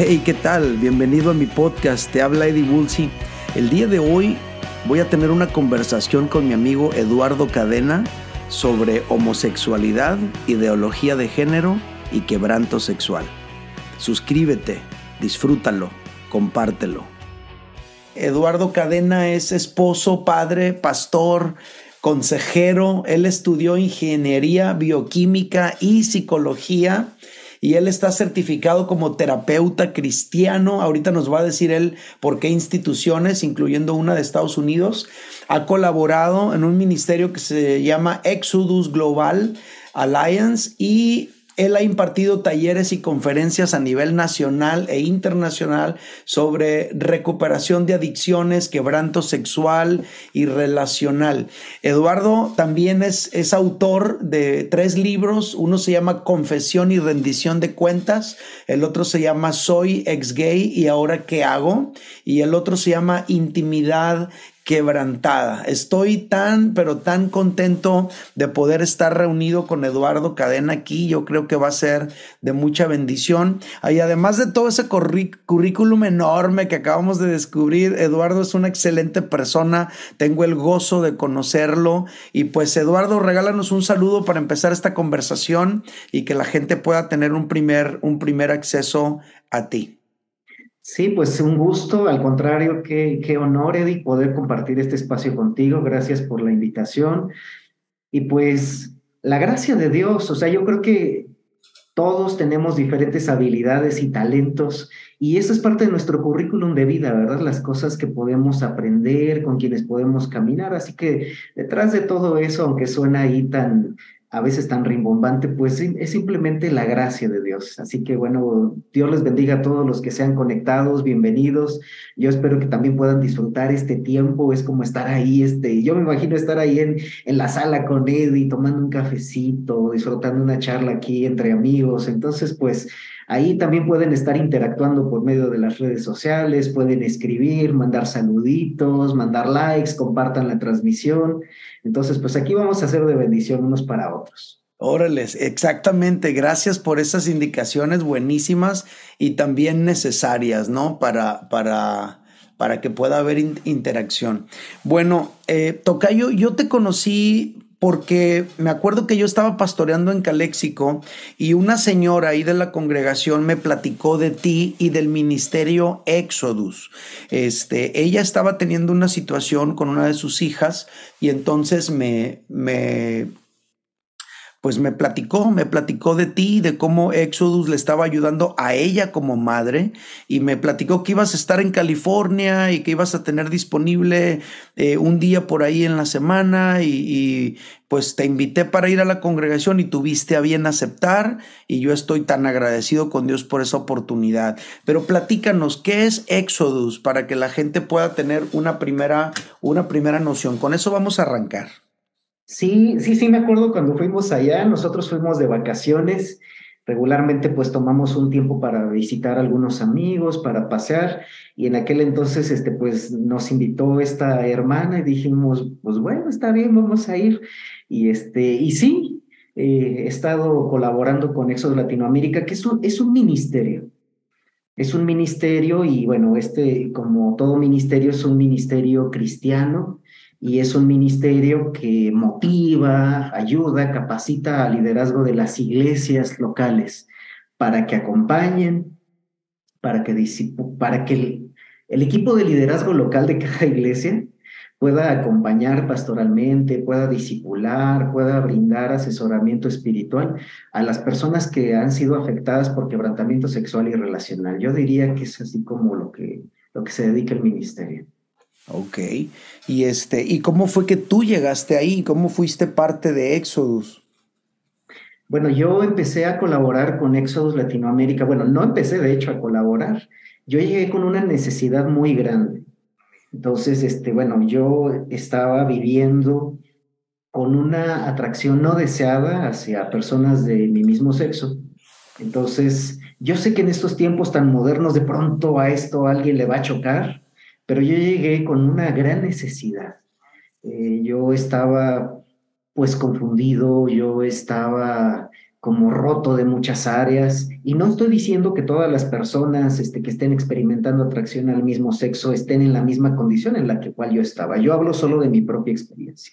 Hey, ¿qué tal? Bienvenido a mi podcast, te habla Eddie Woolsey. El día de hoy voy a tener una conversación con mi amigo Eduardo Cadena sobre homosexualidad, ideología de género y quebranto sexual. Suscríbete, disfrútalo, compártelo. Eduardo Cadena es esposo, padre, pastor, consejero. Él estudió ingeniería bioquímica y psicología y él está certificado como terapeuta cristiano. Ahorita nos va a decir él por qué instituciones, incluyendo una de Estados Unidos, ha colaborado en un ministerio que se llama Exodus Global Alliance y él ha impartido talleres y conferencias a nivel nacional e internacional sobre recuperación de adicciones, quebranto sexual y relacional. Eduardo también es, es autor de tres libros. Uno se llama Confesión y rendición de cuentas. El otro se llama Soy ex gay y ahora qué hago. Y el otro se llama Intimidad quebrantada. Estoy tan, pero tan contento de poder estar reunido con Eduardo Cadena aquí. Yo creo que va a ser de mucha bendición. Y además de todo ese currículum enorme que acabamos de descubrir, Eduardo es una excelente persona. Tengo el gozo de conocerlo. Y pues Eduardo, regálanos un saludo para empezar esta conversación y que la gente pueda tener un primer, un primer acceso a ti. Sí, pues un gusto, al contrario, qué, qué honor, Eddie, poder compartir este espacio contigo. Gracias por la invitación. Y pues la gracia de Dios, o sea, yo creo que todos tenemos diferentes habilidades y talentos y eso es parte de nuestro currículum de vida, ¿verdad? Las cosas que podemos aprender, con quienes podemos caminar. Así que detrás de todo eso, aunque suena ahí tan a veces tan rimbombante, pues es simplemente la gracia de Dios. Así que bueno, Dios les bendiga a todos los que sean conectados, bienvenidos. Yo espero que también puedan disfrutar este tiempo, es como estar ahí, este, yo me imagino estar ahí en, en la sala con Eddie, tomando un cafecito, disfrutando una charla aquí entre amigos. Entonces, pues Ahí también pueden estar interactuando por medio de las redes sociales, pueden escribir, mandar saluditos, mandar likes, compartan la transmisión. Entonces, pues aquí vamos a hacer de bendición unos para otros. Órales, exactamente. Gracias por esas indicaciones buenísimas y también necesarias, ¿no? Para, para, para que pueda haber interacción. Bueno, eh, Tocayo, yo te conocí porque me acuerdo que yo estaba pastoreando en Caléxico y una señora ahí de la congregación me platicó de ti y del ministerio Exodus. Este, ella estaba teniendo una situación con una de sus hijas y entonces me, me pues me platicó, me platicó de ti, de cómo Exodus le estaba ayudando a ella como madre y me platicó que ibas a estar en California y que ibas a tener disponible eh, un día por ahí en la semana y, y, pues te invité para ir a la congregación y tuviste a bien aceptar y yo estoy tan agradecido con Dios por esa oportunidad. Pero platícanos, ¿qué es Exodus para que la gente pueda tener una primera, una primera noción? Con eso vamos a arrancar. Sí, sí, sí, me acuerdo cuando fuimos allá, nosotros fuimos de vacaciones, regularmente pues tomamos un tiempo para visitar algunos amigos, para pasear, y en aquel entonces este pues nos invitó esta hermana y dijimos, pues bueno, está bien, vamos a ir. Y este, y sí, eh, he estado colaborando con Exo Latinoamérica, que es un, es un ministerio. Es un ministerio y bueno, este, como todo ministerio, es un ministerio cristiano y es un ministerio que motiva, ayuda, capacita al liderazgo de las iglesias locales para que acompañen, para que, para que el, equipo de liderazgo local de cada iglesia pueda acompañar pastoralmente, pueda disipular, pueda brindar asesoramiento espiritual a las personas que han sido afectadas por quebrantamiento sexual y relacional. Yo diría que es así como lo que, lo que se dedica el ministerio. Ok. Y este, ¿y cómo fue que tú llegaste ahí? ¿Cómo fuiste parte de Exodus? Bueno, yo empecé a colaborar con Exodus Latinoamérica. Bueno, no empecé de hecho a colaborar. Yo llegué con una necesidad muy grande. Entonces, este, bueno, yo estaba viviendo con una atracción no deseada hacia personas de mi mismo sexo. Entonces, yo sé que en estos tiempos tan modernos de pronto a esto alguien le va a chocar, pero yo llegué con una gran necesidad. Eh, yo estaba pues confundido, yo estaba como roto de muchas áreas. Y no estoy diciendo que todas las personas este, que estén experimentando atracción al mismo sexo estén en la misma condición en la que cual yo estaba. Yo hablo solo de mi propia experiencia.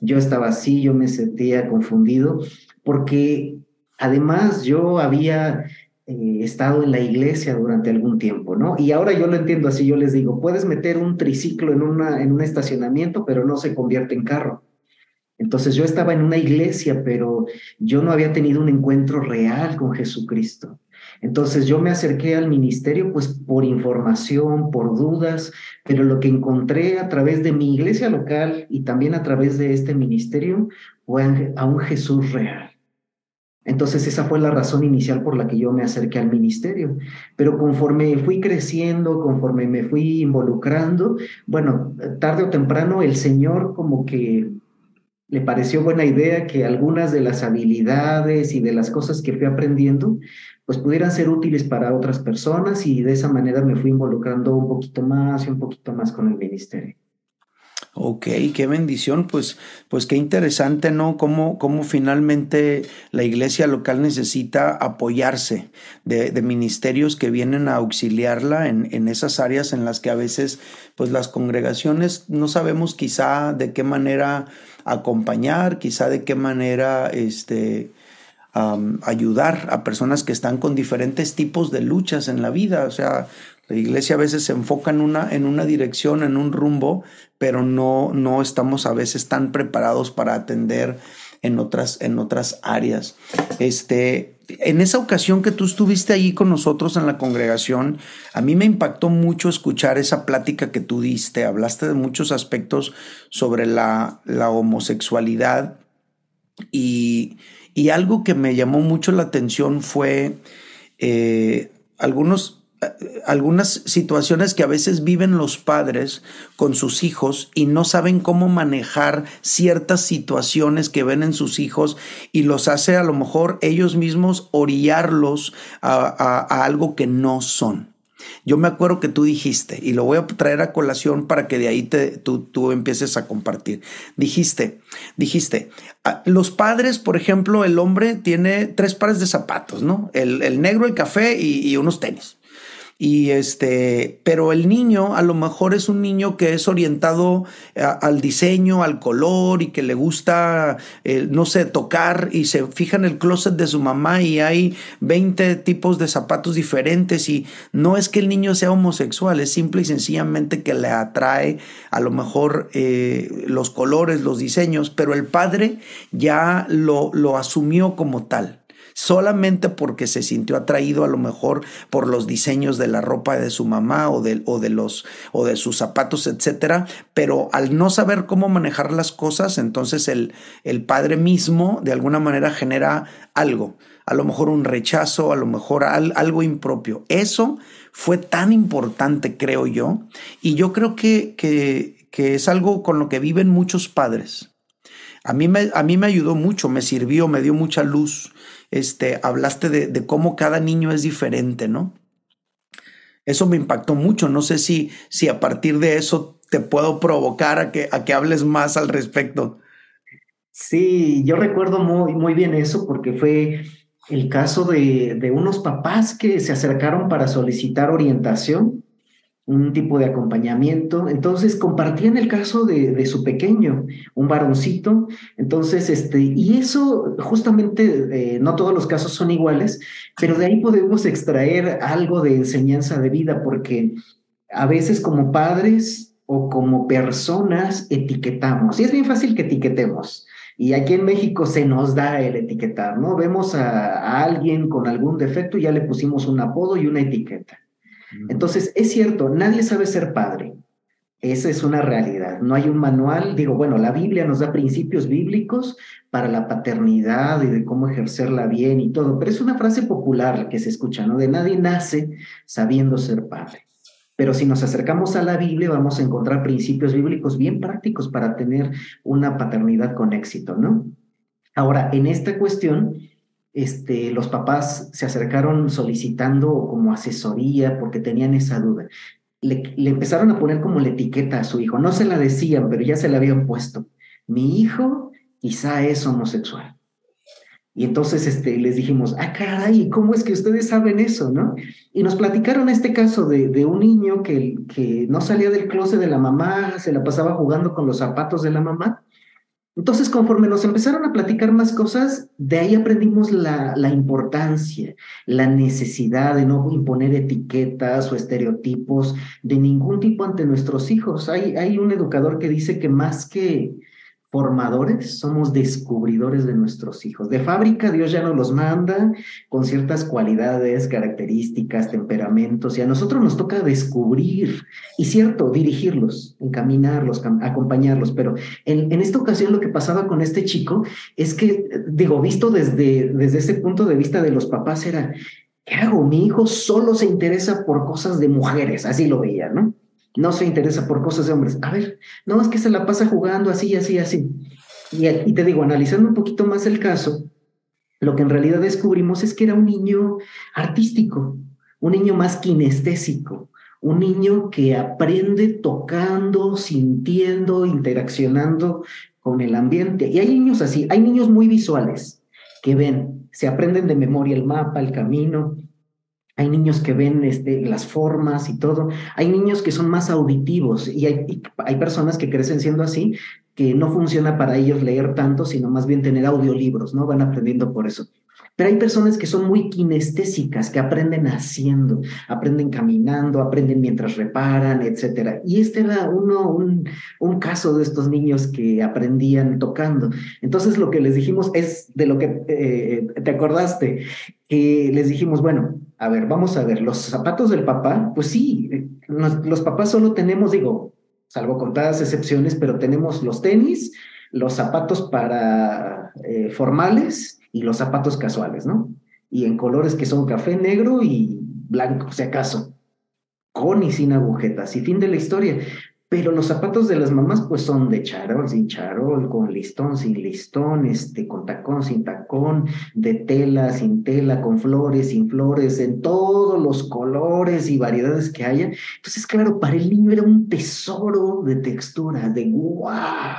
Yo estaba así, yo me sentía confundido, porque además yo había eh, estado en la iglesia durante algún tiempo, ¿no? Y ahora yo lo entiendo así, yo les digo, puedes meter un triciclo en, una, en un estacionamiento, pero no se convierte en carro. Entonces yo estaba en una iglesia, pero yo no había tenido un encuentro real con Jesucristo. Entonces yo me acerqué al ministerio pues por información, por dudas, pero lo que encontré a través de mi iglesia local y también a través de este ministerio fue a un Jesús real. Entonces esa fue la razón inicial por la que yo me acerqué al ministerio. Pero conforme fui creciendo, conforme me fui involucrando, bueno, tarde o temprano el Señor como que le pareció buena idea que algunas de las habilidades y de las cosas que fui aprendiendo, pues pudieran ser útiles para otras personas y de esa manera me fui involucrando un poquito más y un poquito más con el ministerio. Ok, qué bendición, pues, pues qué interesante, ¿no? Cómo, cómo finalmente la iglesia local necesita apoyarse de, ministerios que vienen a auxiliarla en, en, esas áreas en las que a veces, pues las congregaciones no sabemos quizá de qué manera acompañar, quizá de qué manera este, ayudar a personas que están con diferentes tipos de luchas en la vida. O sea, la iglesia a veces se enfoca en una, en una dirección, en un rumbo, pero no, no estamos a veces tan preparados para atender en otras, en otras áreas. Este, en esa ocasión que tú estuviste ahí con nosotros en la congregación, a mí me impactó mucho escuchar esa plática que tú diste. Hablaste de muchos aspectos sobre la, la homosexualidad y, y, algo que me llamó mucho la atención fue eh, algunos algunas situaciones que a veces viven los padres con sus hijos y no saben cómo manejar ciertas situaciones que ven en sus hijos y los hace a lo mejor ellos mismos orillarlos a, algo que no son. Yo me acuerdo que tú dijiste, y lo voy a traer a colación para que de ahí te, tú, empieces a compartir. Dijiste, dijiste, ah, los padres, por ejemplo, el hombre tiene tres pares de zapatos, ¿no? El, negro, el café y unos tenis. Y este, pero el niño a lo mejor es un niño que es orientado al diseño, al color y que le gusta, eh, no sé, tocar y se fija en el closet de su mamá y hay 20 tipos de zapatos diferentes y no es que el niño sea homosexual, es simple y sencillamente que le atrae a lo mejor eh, los colores, los diseños, pero el padre ya lo, lo asumió como tal solamente porque se sintió atraído a lo mejor por los diseños de la ropa de su mamá o de, o de los o de sus zapatos, etcétera, pero al no saber cómo manejar las cosas, entonces el, el padre mismo de alguna manera genera algo, a lo mejor un rechazo, a lo mejor algo impropio. Eso fue tan importante, creo yo, y yo creo que, que, que es algo con lo que viven muchos padres. A mí, me, a mí me ayudó mucho, me sirvió, me dio mucha luz este, hablaste de, cómo cada niño es diferente, ¿no? Eso me impactó mucho. No sé si, si a partir de eso te puedo provocar a que, a que hables más al respecto. Sí, yo recuerdo muy, muy bien eso porque fue el caso de, de unos papás que se acercaron para solicitar orientación un tipo de acompañamiento. Entonces compartían el caso de, su pequeño, un varoncito. Entonces, este, y eso justamente, eh, no todos los casos son iguales, pero de ahí podemos extraer algo de enseñanza de vida, porque a veces como padres o como personas etiquetamos. Y es bien fácil que etiquetemos. Y aquí en México se nos da el etiquetar, ¿no? Vemos a, a alguien con algún defecto y ya le pusimos un apodo y una etiqueta. Entonces, es cierto, nadie sabe ser padre. Esa es una realidad. No hay un manual. Digo, bueno, la Biblia nos da principios bíblicos para la paternidad y de cómo ejercerla bien y todo, pero es una frase popular que se escucha, ¿no? De nadie nace sabiendo ser padre. Pero si nos acercamos a la Biblia, vamos a encontrar principios bíblicos bien prácticos para tener una paternidad con éxito, ¿no? Ahora, en esta cuestión, este, los papás se acercaron solicitando como asesoría porque tenían esa duda. Le, empezaron a poner como la etiqueta a su hijo. No se la decían, pero ya se la habían puesto. Mi hijo quizá es homosexual. Y entonces este, les dijimos, ah, caray, ¿cómo es que ustedes saben eso, no? Y nos platicaron este caso de, de un niño que, que no salía del closet de la mamá, se la pasaba jugando con los zapatos de la mamá, entonces, conforme nos empezaron a platicar más cosas, de ahí aprendimos la, la, importancia, la necesidad de no imponer etiquetas o estereotipos de ningún tipo ante nuestros hijos. Hay, hay un educador que dice que más que, formadores, somos descubridores de nuestros hijos. De fábrica Dios ya nos los manda con ciertas cualidades, características, temperamentos, y a nosotros nos toca descubrir, y cierto, dirigirlos, encaminarlos, acompañarlos, pero en, en esta ocasión lo que pasaba con este chico es que, digo, visto desde, desde ese punto de vista de los papás era, ¿qué hago? Mi hijo solo se interesa por cosas de mujeres, así lo veía, ¿no? No se interesa por cosas de hombres. A ver, no es que se la pasa jugando así, así, así. Y, y, te digo, analizando un poquito más el caso, lo que en realidad descubrimos es que era un niño artístico, un niño más kinestésico, un niño que aprende tocando, sintiendo, interaccionando con el ambiente. Y hay niños así, hay niños muy visuales que ven, se aprenden de memoria el mapa, el camino, hay niños que ven este, las formas y todo. Hay niños que son más auditivos y hay, hay, personas que crecen siendo así, que no funciona para ellos leer tanto, sino más bien tener audiolibros, ¿no? Van aprendiendo por eso. Pero hay personas que son muy kinestésicas, que aprenden haciendo, aprenden caminando, aprenden mientras reparan, etc. Y este era uno, un, un caso de estos niños que aprendían tocando. Entonces lo que les dijimos es de lo que eh, te acordaste, que les dijimos, bueno, a ver, vamos a ver, los zapatos del papá, pues sí, los, papás solo tenemos, digo, salvo contadas excepciones, pero tenemos los tenis, los zapatos para eh, formales y los zapatos casuales, ¿no? Y en colores que son café negro y blanco, si acaso, con y sin agujetas, y fin de la historia. Pero los zapatos de las mamás, pues son de charol, sin charol, con listón, sin listón, este, con tacón, sin tacón, de tela, sin tela, con flores, sin flores, en todos los colores y variedades que haya. Entonces, claro, para el niño era un tesoro de textura, de guau.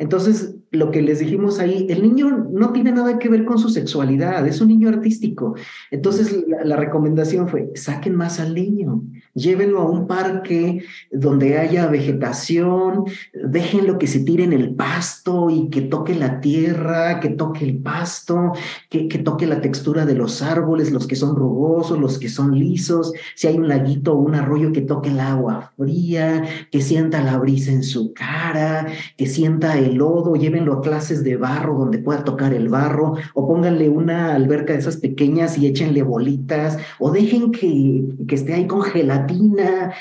Entonces, lo que les dijimos ahí, el niño no tiene nada que ver con su sexualidad, es un niño artístico. Entonces, la, recomendación fue, saquen más al niño, llévenlo a un parque donde haya vegetación, déjenlo que se tire en el pasto y que toque la tierra, que toque el pasto, que, que toque la textura de los árboles, los que son rugosos, los que son lisos, si hay un laguito o un arroyo, que toque el agua fría, que sienta la brisa en su cara, que sienta el lodo, lleven a clases de barro donde pueda tocar el barro, o pónganle una alberca de esas pequeñas y échenle bolitas, o dejen que, que esté ahí con gelatina,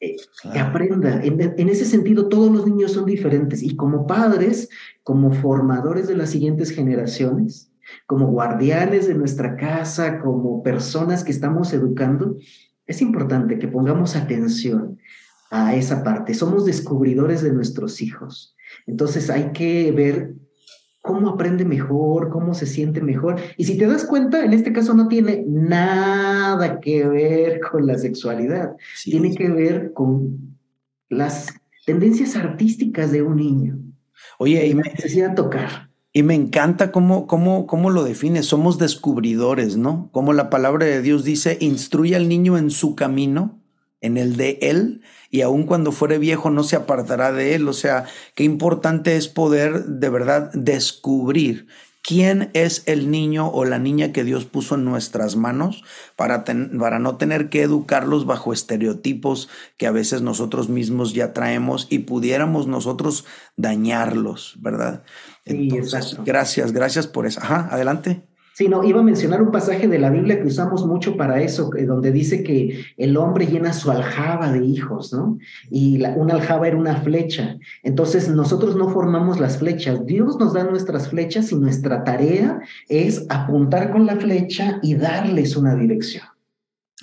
eh, que aprenda. En, en, ese sentido, todos los niños son diferentes y como padres, como formadores de las siguientes generaciones, como guardianes de nuestra casa, como personas que estamos educando, es importante que pongamos atención a esa parte. Somos descubridores de nuestros hijos. Entonces hay que ver cómo aprende mejor, cómo se siente mejor. Y si te das cuenta, en este caso no tiene nada que ver con la sexualidad, tiene que ver con las tendencias artísticas de un niño. Oye, y me necesidad tocar. Y me encanta cómo, cómo, cómo lo define. Somos descubridores, ¿no? Como la palabra de Dios dice, instruye al niño en su camino, en el de él, y aun cuando fuere viejo no se apartará de él. O sea, qué importante es poder de verdad descubrir quién es el niño o la niña que Dios puso en nuestras manos para, para, no tener que educarlos bajo estereotipos que a veces nosotros mismos ya traemos y pudiéramos nosotros dañarlos, ¿verdad? Entonces, gracias, gracias por eso. Ajá, adelante. Sí, no, iba a mencionar un pasaje de la Biblia que usamos mucho para eso, donde dice que el hombre llena su aljaba de hijos, ¿no? Y una aljaba era una flecha. Entonces nosotros no formamos las flechas, Dios nos da nuestras flechas y nuestra tarea es apuntar con la flecha y darles una dirección.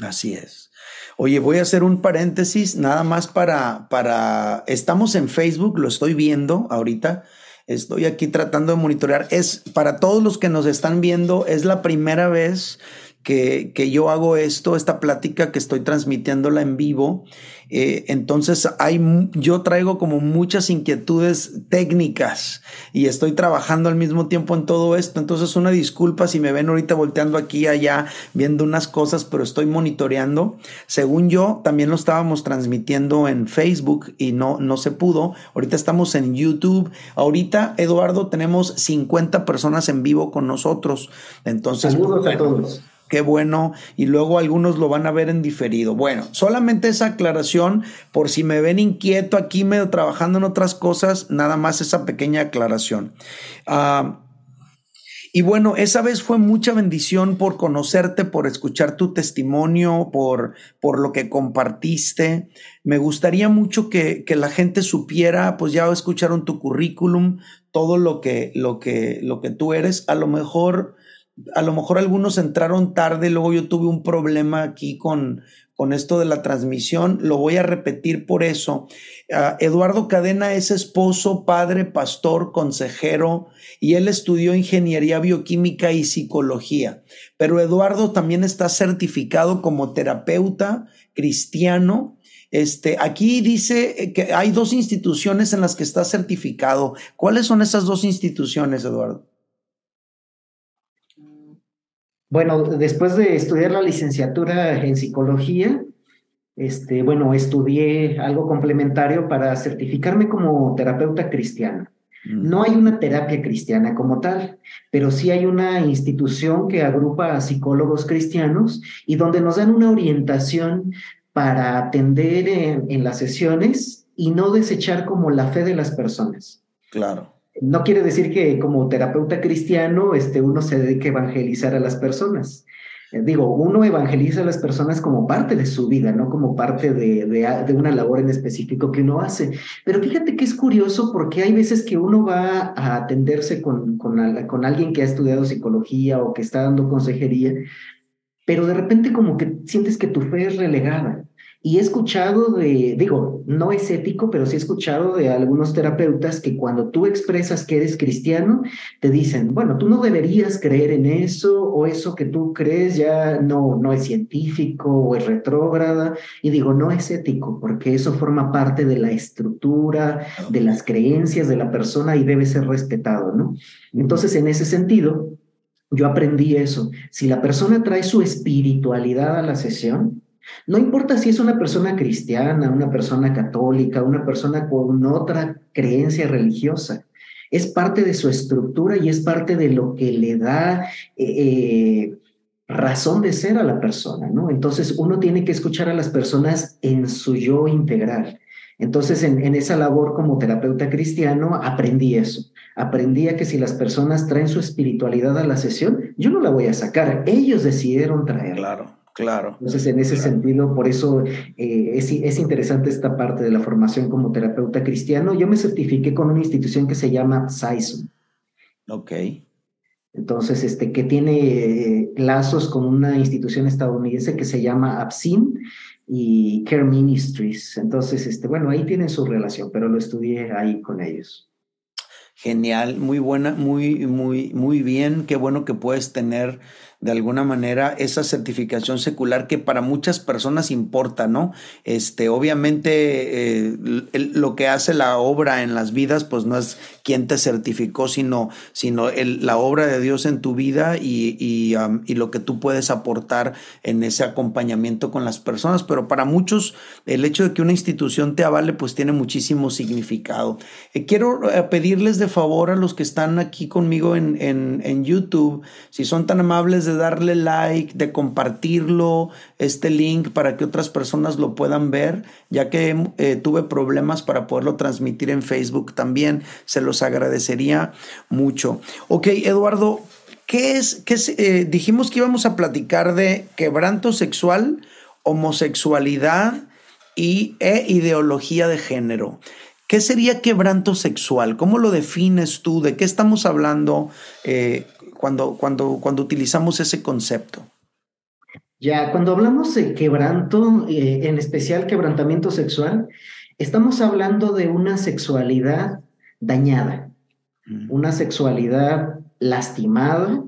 Así es. Oye, voy a hacer un paréntesis nada más para, para, estamos en Facebook, lo estoy viendo ahorita. Estoy aquí tratando de monitorear. Es para todos los que nos están viendo, es la primera vez que, que yo hago esto, esta plática que estoy transmitiéndola en vivo eh, entonces hay, yo traigo como muchas inquietudes técnicas y estoy trabajando al mismo tiempo en todo esto. Entonces una disculpa si me ven ahorita volteando aquí y allá viendo unas cosas, pero estoy monitoreando. Según yo, también lo estábamos transmitiendo en Facebook y no, no se pudo. Ahorita estamos en YouTube. Ahorita, Eduardo, tenemos 50 personas en vivo con nosotros. Entonces, saludos a todos. Qué bueno. Y luego algunos lo van a ver en diferido. Bueno, solamente esa aclaración por si me ven inquieto aquí medio trabajando en otras cosas, nada más esa pequeña aclaración. Ah, y bueno, esa vez fue mucha bendición por conocerte, por escuchar tu testimonio, por, por lo que compartiste. Me gustaría mucho que, que, la gente supiera, pues ya escucharon tu currículum, todo lo que, lo que, lo que tú eres. A lo mejor a lo mejor algunos entraron tarde, luego yo tuve un problema aquí con, con esto de la transmisión, lo voy a repetir por eso. Ah, Eduardo Cadena es esposo, padre, pastor, consejero y él estudió ingeniería bioquímica y psicología. Pero Eduardo también está certificado como terapeuta cristiano. Este, aquí dice que hay dos instituciones en las que está certificado. ¿Cuáles son esas dos instituciones, Eduardo? Bueno, después de estudiar la licenciatura en psicología, este, bueno, estudié algo complementario para certificarme como terapeuta cristiano. Mm. No hay una terapia cristiana como tal, pero sí hay una institución que agrupa a psicólogos cristianos y donde nos dan una orientación para atender en las sesiones y no desechar como la fe de las personas. Claro. No quiere decir que como terapeuta cristiano este, uno se dedique a evangelizar a las personas. Eh, digo, uno evangeliza a las personas como parte de su vida, no como parte de, de, una labor en específico que uno hace. Pero fíjate que es curioso porque hay veces que uno va a atenderse con, con, con alguien que ha estudiado psicología o que está dando consejería, pero de repente como que sientes que tu fe es relegada. Y he escuchado de, digo, no es ético, pero sí he escuchado de algunos terapeutas que cuando tú expresas que eres cristiano, te dicen, bueno, tú no deberías creer en eso o eso que tú crees ya no, no es científico o es retrógrada. Y digo, no es ético porque eso forma parte de la estructura, de las creencias de la persona y debe ser respetado, ¿no? Entonces, en ese sentido, yo aprendí eso. Si la persona trae su espiritualidad a la sesión, no importa si es una persona cristiana, una persona católica, una persona con otra creencia religiosa. Es parte de su estructura y es parte de lo que le da eh, eh, razón de ser a la persona, ¿no? Entonces uno tiene que escuchar a las personas en su yo integral. Entonces, en, esa labor como terapeuta cristiano, aprendí eso. Aprendí a que si las personas traen su espiritualidad a la sesión, yo no la voy a sacar. Ellos decidieron traerla. Claro. Claro. Entonces, en ese sentido, por eso eh, es, es, interesante esta parte de la formación como terapeuta cristiano. Yo me certifiqué con una institución que se llama Saison. Ok. Entonces, este, que tiene eh, lazos con una institución estadounidense que se llama APSIN y Care Ministries. Entonces, este, bueno, ahí tienen su relación, pero lo estudié ahí con ellos. Genial, muy buena, muy, muy, muy bien. Qué bueno que puedes tener de alguna manera esa certificación secular que para muchas personas importa, ¿no? Este, obviamente eh, lo que hace la obra en las vidas, pues no es quien te certificó, sino, sino la obra de Dios en tu vida y, y, lo que tú puedes aportar en ese acompañamiento con las personas. Pero para muchos, el hecho de que una institución te avale, pues tiene muchísimo significado. Eh, quiero eh, pedirles de favor a los que están aquí conmigo en, en, en YouTube, si son tan amables de darle like, de compartirlo, este link para que otras personas lo puedan ver, ya que eh, tuve problemas para poderlo transmitir en Facebook también. Se los agradecería mucho. Ok, Eduardo, ¿qué es? Qué eh, dijimos que íbamos a platicar de quebranto sexual, homosexualidad y, e ideología de género. ¿Qué sería quebranto sexual? ¿Cómo lo defines tú? ¿De qué estamos hablando eh, cuando, cuando, cuando utilizamos ese concepto? Ya, cuando hablamos de quebranto, eh, en especial quebrantamiento sexual, estamos hablando de una sexualidad dañada, mm. una sexualidad lastimada,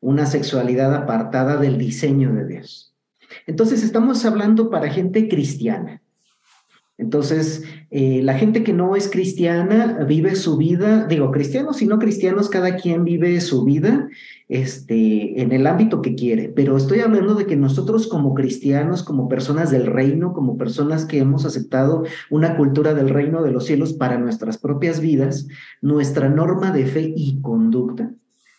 una sexualidad apartada del diseño de Dios. Entonces estamos hablando para gente cristiana. Entonces, eh, la gente que no es cristiana vive su vida, digo, cristianos y no cristianos, cada quien vive su vida este, en el ámbito que quiere, pero estoy hablando de que nosotros como cristianos, como personas del reino, como personas que hemos aceptado una cultura del reino de los cielos para nuestras propias vidas, nuestra norma de fe y conducta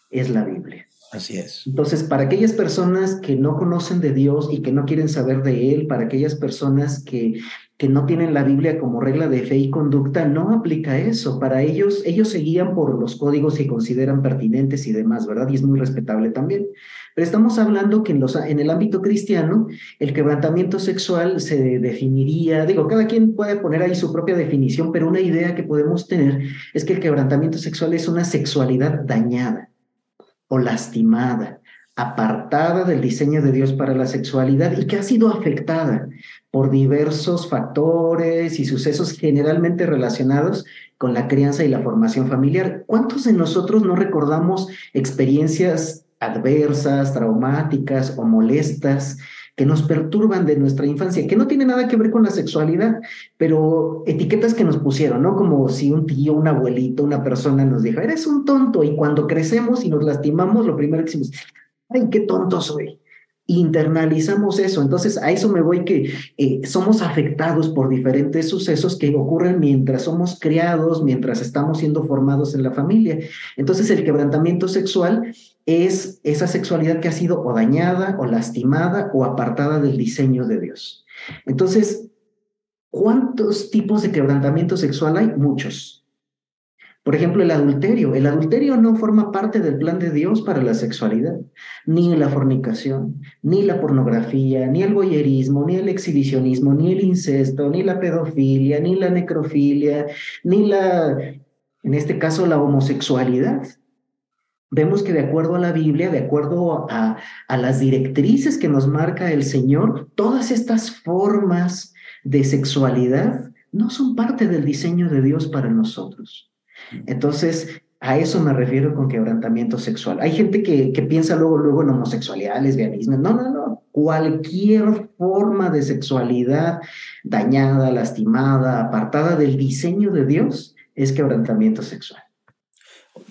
es la Biblia. Así es. Entonces, para aquellas personas que no conocen de Dios y que no quieren saber de Él, para aquellas personas que, que no tienen la Biblia como regla de fe y conducta, no aplica eso. Para ellos, ellos se guían por los códigos que consideran pertinentes y demás, ¿verdad? Y es muy respetable también. Pero estamos hablando que en, los, en el ámbito cristiano, el quebrantamiento sexual se definiría, digo, cada quien puede poner ahí su propia definición, pero una idea que podemos tener es que el quebrantamiento sexual es una sexualidad dañada o lastimada, apartada del diseño de Dios para la sexualidad y que ha sido afectada por diversos factores y sucesos generalmente relacionados con la crianza y la formación familiar. ¿Cuántos de nosotros no recordamos experiencias adversas, traumáticas o molestas que nos perturban de nuestra infancia, que no tiene nada que ver con la sexualidad, pero etiquetas que nos pusieron, ¿no? Como si un tío, un abuelito, una persona nos dijo, eres un tonto, y cuando crecemos y nos lastimamos, lo primero que decimos, ay, qué tonto soy. Internalizamos eso, entonces a eso me voy que eh, somos afectados por diferentes sucesos que ocurren mientras somos criados, mientras estamos siendo formados en la familia. Entonces el quebrantamiento sexual es esa sexualidad que ha sido o dañada o lastimada o apartada del diseño de Dios. Entonces, ¿cuántos tipos de quebrantamiento sexual hay? Muchos. Por ejemplo, el adulterio. El adulterio no forma parte del plan de Dios para la sexualidad, ni la fornicación, ni la pornografía, ni el boyerismo, ni el exhibicionismo, ni el incesto, ni la pedofilia, ni la necrofilia, ni la, en este caso, la homosexualidad vemos que de acuerdo a la Biblia, de acuerdo a, las directrices que nos marca el Señor, todas estas formas de sexualidad no son parte del diseño de Dios para nosotros. Entonces, a eso me refiero con quebrantamiento sexual. Hay gente que, que piensa luego, luego en homosexualidad, lesbianismo. No, no, no. Cualquier forma de sexualidad dañada, lastimada, apartada del diseño de Dios es quebrantamiento sexual.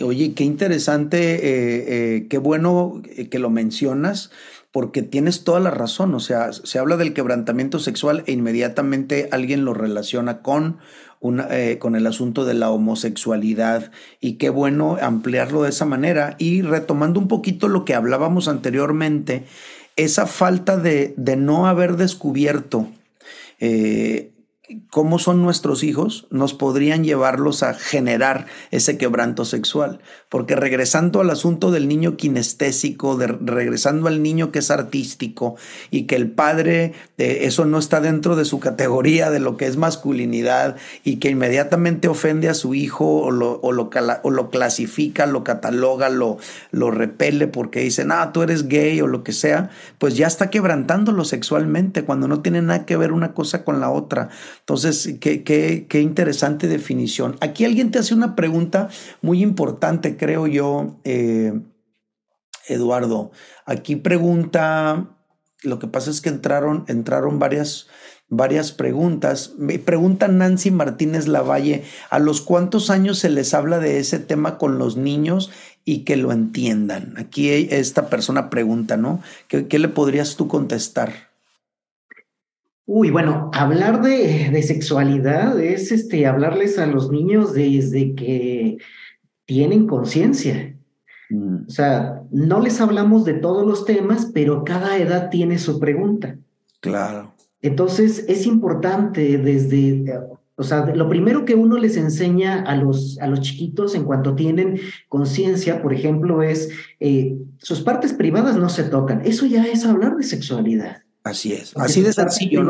Oye, qué interesante, eh, eh, qué bueno que lo mencionas, porque tienes toda la razón. O sea, se habla del quebrantamiento sexual e inmediatamente alguien lo relaciona con, una, con el asunto de la homosexualidad. Y qué bueno ampliarlo de esa manera. Y retomando un poquito lo que hablábamos anteriormente, esa falta de, de no haber descubierto cómo son nuestros hijos nos podrían llevarlos a generar ese quebranto sexual. Porque regresando al asunto del niño kinestésico, de, regresando al niño que es artístico y que el padre, eh, eso no está dentro de su categoría de lo que es masculinidad y que inmediatamente ofende a su hijo o lo, o lo, clasifica, lo cataloga, lo, lo repele porque dicen, ah, tú eres gay o lo que sea, pues ya está quebrantándolo sexualmente cuando no tiene nada que ver una cosa con la otra. Entonces, qué, qué, interesante definición. Aquí alguien te hace una pregunta muy importante, creo yo, eh, Eduardo. Aquí pregunta, lo que pasa es que entraron, entraron varias, varias preguntas. Me pregunta Nancy Martínez Lavalle, ¿a los cuántos años se les habla de ese tema con los niños y que lo entiendan? Aquí esta persona pregunta, ¿no? ¿Qué, qué le podrías tú contestar? Uy, bueno, hablar de, sexualidad es este, hablarles a los niños desde que tienen conciencia. Mm. O sea, no les hablamos de todos los temas, pero cada edad tiene su pregunta. Claro. Entonces, es importante desde, o sea, lo primero que uno les enseña a los, a los chiquitos en cuanto tienen conciencia, por ejemplo, es eh, sus partes privadas no se tocan. Eso ya es hablar de sexualidad. Así es, así de sencillo.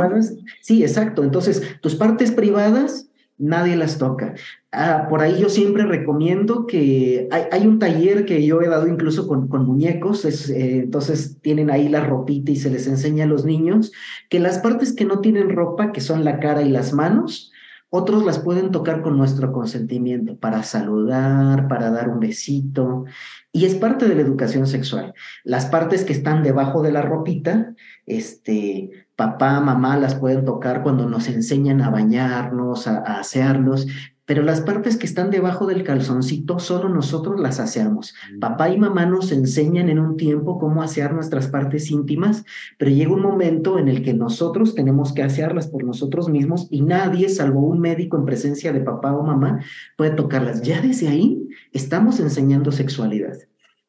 Sí, exacto. Entonces, tus partes privadas nadie las toca. Ah, por ahí yo siempre recomiendo que hay, un taller que yo he dado incluso con, con muñecos, eh, entonces tienen ahí la ropita y se les enseña a los niños que las partes que no tienen ropa, que son la cara y las manos, otros las pueden tocar con nuestro consentimiento, para saludar, para dar un besito, y es parte de la educación sexual. Las partes que están debajo de la ropita, este, papá, mamá las pueden tocar cuando nos enseñan a bañarnos, a, a asearnos, pero las partes que están debajo del calzoncito solo nosotros las aseamos. Mm. Papá y mamá nos enseñan en un tiempo cómo asear nuestras partes íntimas, pero llega un momento en el que nosotros tenemos que asearlas por nosotros mismos y nadie, salvo un médico en presencia de papá o mamá, puede tocarlas. Ya desde ahí estamos enseñando sexualidad.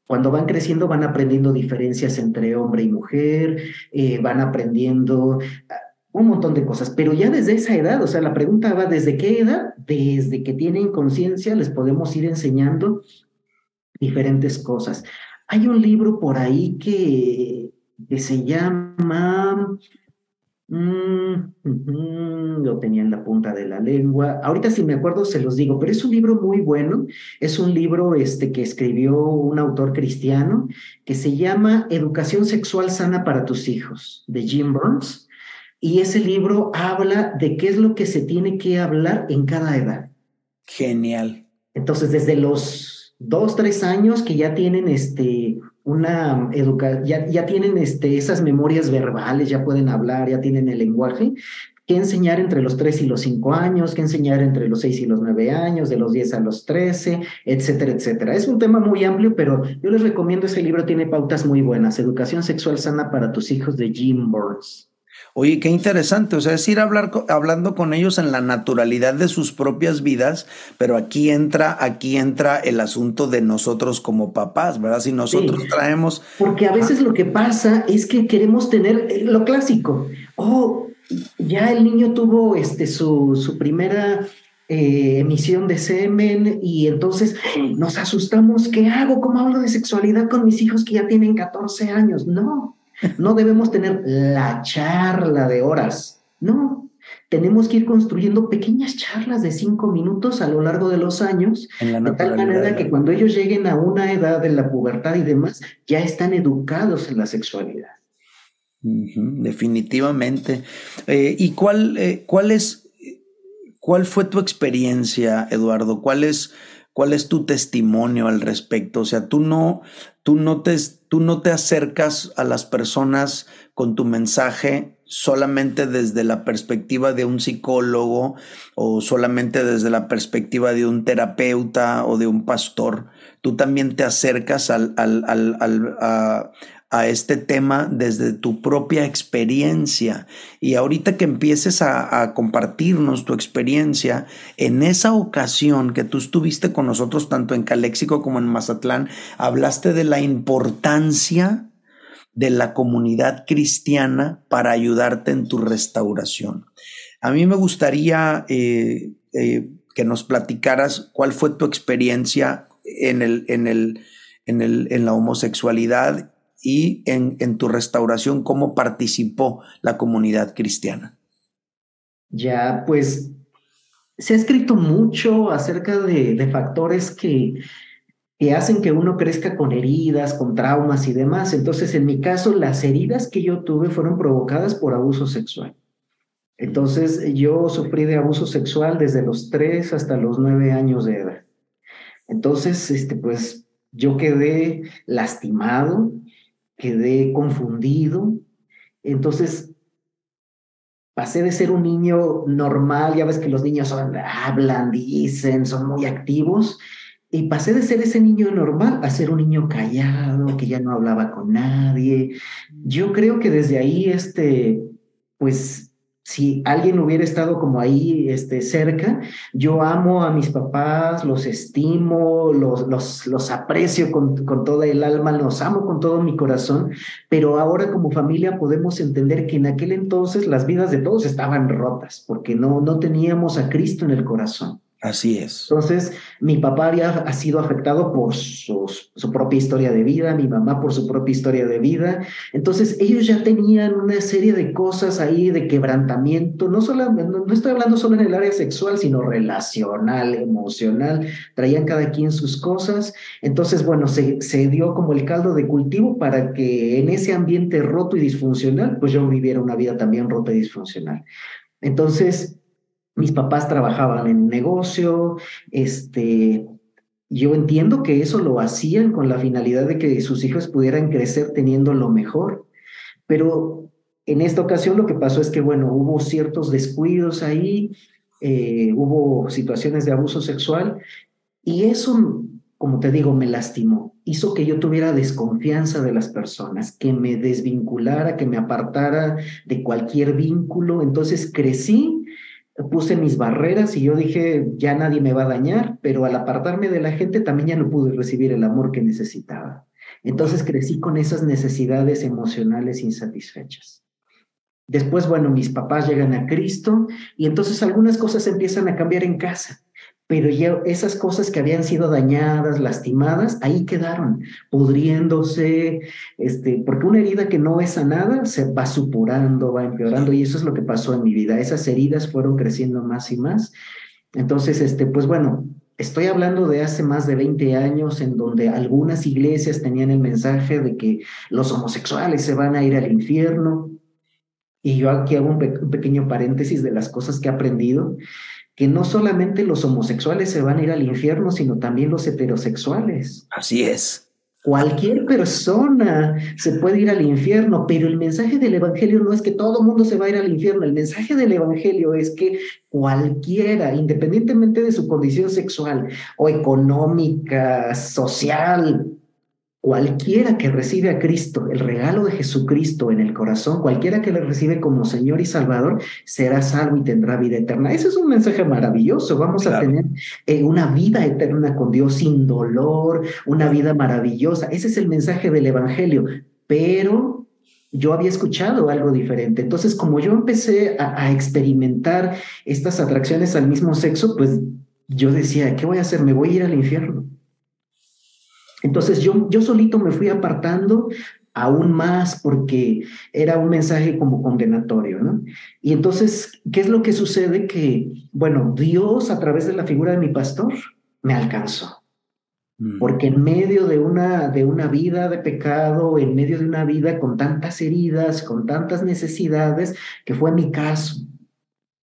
Cuando van creciendo van aprendiendo diferencias entre hombre y mujer, eh, van aprendiendo un montón de cosas, pero ya desde esa edad, o sea, la pregunta va, ¿desde qué edad? Desde que tienen conciencia les podemos ir enseñando diferentes cosas. Hay un libro por ahí que, que se llama, mm, lo tenía en la punta de la lengua, ahorita si me acuerdo se los digo, pero es un libro muy bueno, es un libro este, que escribió un autor cristiano que se llama Educación Sexual Sana para tus hijos, de Jim Burns y ese libro habla de qué es lo que se tiene que hablar en cada edad. Genial. Entonces, desde los dos, tres años que ya tienen este, una educación, ya, ya tienen este, esas memorias verbales, ya pueden hablar, ya tienen el lenguaje, qué enseñar entre los tres y los cinco años, qué enseñar entre los seis y los nueve años, de los diez a los trece, etcétera, etcétera. Es un tema muy amplio, pero yo les recomiendo ese libro, tiene pautas muy buenas. Educación sexual sana para tus hijos de Jim Burns. Oye, qué interesante, o sea, es ir a hablar, hablando con ellos en la naturalidad de sus propias vidas, pero aquí entra, aquí entra el asunto de nosotros como papás, ¿verdad? Si nosotros traemos... Porque a veces lo que pasa es que queremos tener eh, lo clásico. Oh, ya el niño tuvo este, su, su primera eh, emisión de semen y entonces nos asustamos, ¿qué hago? ¿Cómo hablo de sexualidad con mis hijos que ya tienen 14 años? No, no debemos tener la charla de horas, no. Tenemos que ir construyendo pequeñas charlas de cinco minutos a lo largo de los años, de tal manera que cuando ellos lleguen a una edad de la pubertad y demás, ya están educados en la sexualidad. definitivamente. Eh, ¿Y cuál, eh, cuál es, cuál fue tu experiencia, Eduardo? ¿Cuál es, cuál es tu testimonio al respecto? O sea, tú no, tú no te, tú no te acercas a las personas con tu mensaje solamente desde la perspectiva de un psicólogo o solamente desde la perspectiva de un terapeuta o de un pastor. Tú también te acercas al, a este tema desde tu propia experiencia. Y ahorita que empieces a, compartirnos tu experiencia, en esa ocasión que tú estuviste con nosotros, tanto en Caléxico como en Mazatlán, hablaste de la importancia de la comunidad cristiana para ayudarte en tu restauración. A mí me gustaría eh, eh, que nos platicaras cuál fue tu experiencia en, el, en, el, en, el, en la homosexualidad y en, tu restauración, cómo participó la comunidad cristiana. Ya, pues se ha escrito mucho acerca de, factores que, que hacen que uno crezca con heridas, con traumas y demás. Entonces, en mi caso, las heridas que yo tuve fueron provocadas por abuso sexual. Entonces, yo sufrí de abuso sexual desde los tres hasta los nueve años de edad. Entonces, este, pues yo quedé lastimado, quedé confundido. Entonces, pasé de ser un niño normal, ya ves que los niños hablan, dicen, son muy activos, y pasé de ser ese niño normal a ser un niño callado, que ya no hablaba con nadie. Yo creo que desde ahí, este, pues si alguien hubiera estado como ahí este, cerca, yo amo a mis papás, los estimo, los, los, los aprecio con, con toda el alma, los amo con todo mi corazón, pero ahora como familia podemos entender que en aquel entonces las vidas de todos estaban rotas porque no, no teníamos a Cristo en el corazón. Así es. Entonces, mi papá había, ha sido afectado por su, su, propia historia de vida, mi mamá por su propia historia de vida. Entonces, ellos ya tenían una serie de cosas ahí de quebrantamiento, no, solo, no, estoy hablando solo en el área sexual, sino relacional, emocional. Traían cada quien sus cosas. Entonces, bueno, se, se dio como el caldo de cultivo para que en ese ambiente roto y disfuncional, pues yo viviera una vida también rota y disfuncional. Entonces, mis papás trabajaban en negocio, este, yo entiendo que eso lo hacían con la finalidad de que sus hijos pudieran crecer teniendo lo mejor, pero en esta ocasión lo que pasó es que, bueno, hubo ciertos descuidos ahí, eh, hubo situaciones de abuso sexual y eso, como te digo, me lastimó. Hizo que yo tuviera desconfianza de las personas, que me desvinculara, que me apartara de cualquier vínculo. Entonces crecí puse mis barreras y yo dije, ya nadie me va a dañar, pero al apartarme de la gente también ya no pude recibir el amor que necesitaba. Entonces crecí con esas necesidades emocionales insatisfechas. Después, bueno, mis papás llegan a Cristo y entonces algunas cosas empiezan a cambiar en casa pero ya esas cosas que habían sido dañadas, lastimadas, ahí quedaron, pudriéndose, este, porque una herida que no es sanada se va supurando, va empeorando, y eso es lo que pasó en mi vida. Esas heridas fueron creciendo más y más. Entonces, este, pues bueno, estoy hablando de hace más de 20 años en donde algunas iglesias tenían el mensaje de que los homosexuales se van a ir al infierno. Y yo aquí hago un pequeño paréntesis de las cosas que he aprendido que no solamente los homosexuales se van a ir al infierno, sino también los heterosexuales. Así es. Cualquier persona se puede ir al infierno, pero el mensaje del Evangelio no es que todo mundo se va a ir al infierno, el mensaje del Evangelio es que cualquiera, independientemente de su condición sexual o económica, social, Cualquiera que recibe a Cristo, el regalo de Jesucristo en el corazón, cualquiera que le recibe como Señor y Salvador, será salvo y tendrá vida eterna. Ese es un mensaje maravilloso. Vamos a tener eh, una vida eterna con Dios sin dolor, una vida maravillosa. Ese es el mensaje del Evangelio. Pero yo había escuchado algo diferente. Entonces, como yo empecé a, a experimentar estas atracciones al mismo sexo, pues yo decía, ¿qué voy a hacer? Me voy a ir al infierno. Entonces yo, yo solito me fui apartando aún más porque era un mensaje como condenatorio, ¿no? Y entonces, ¿qué es lo que sucede? Que, bueno, Dios a través de la figura de mi pastor me alcanzó. Mm. Porque en medio de una, de una vida de pecado, en medio de una vida con tantas heridas, con tantas necesidades, que fue mi caso,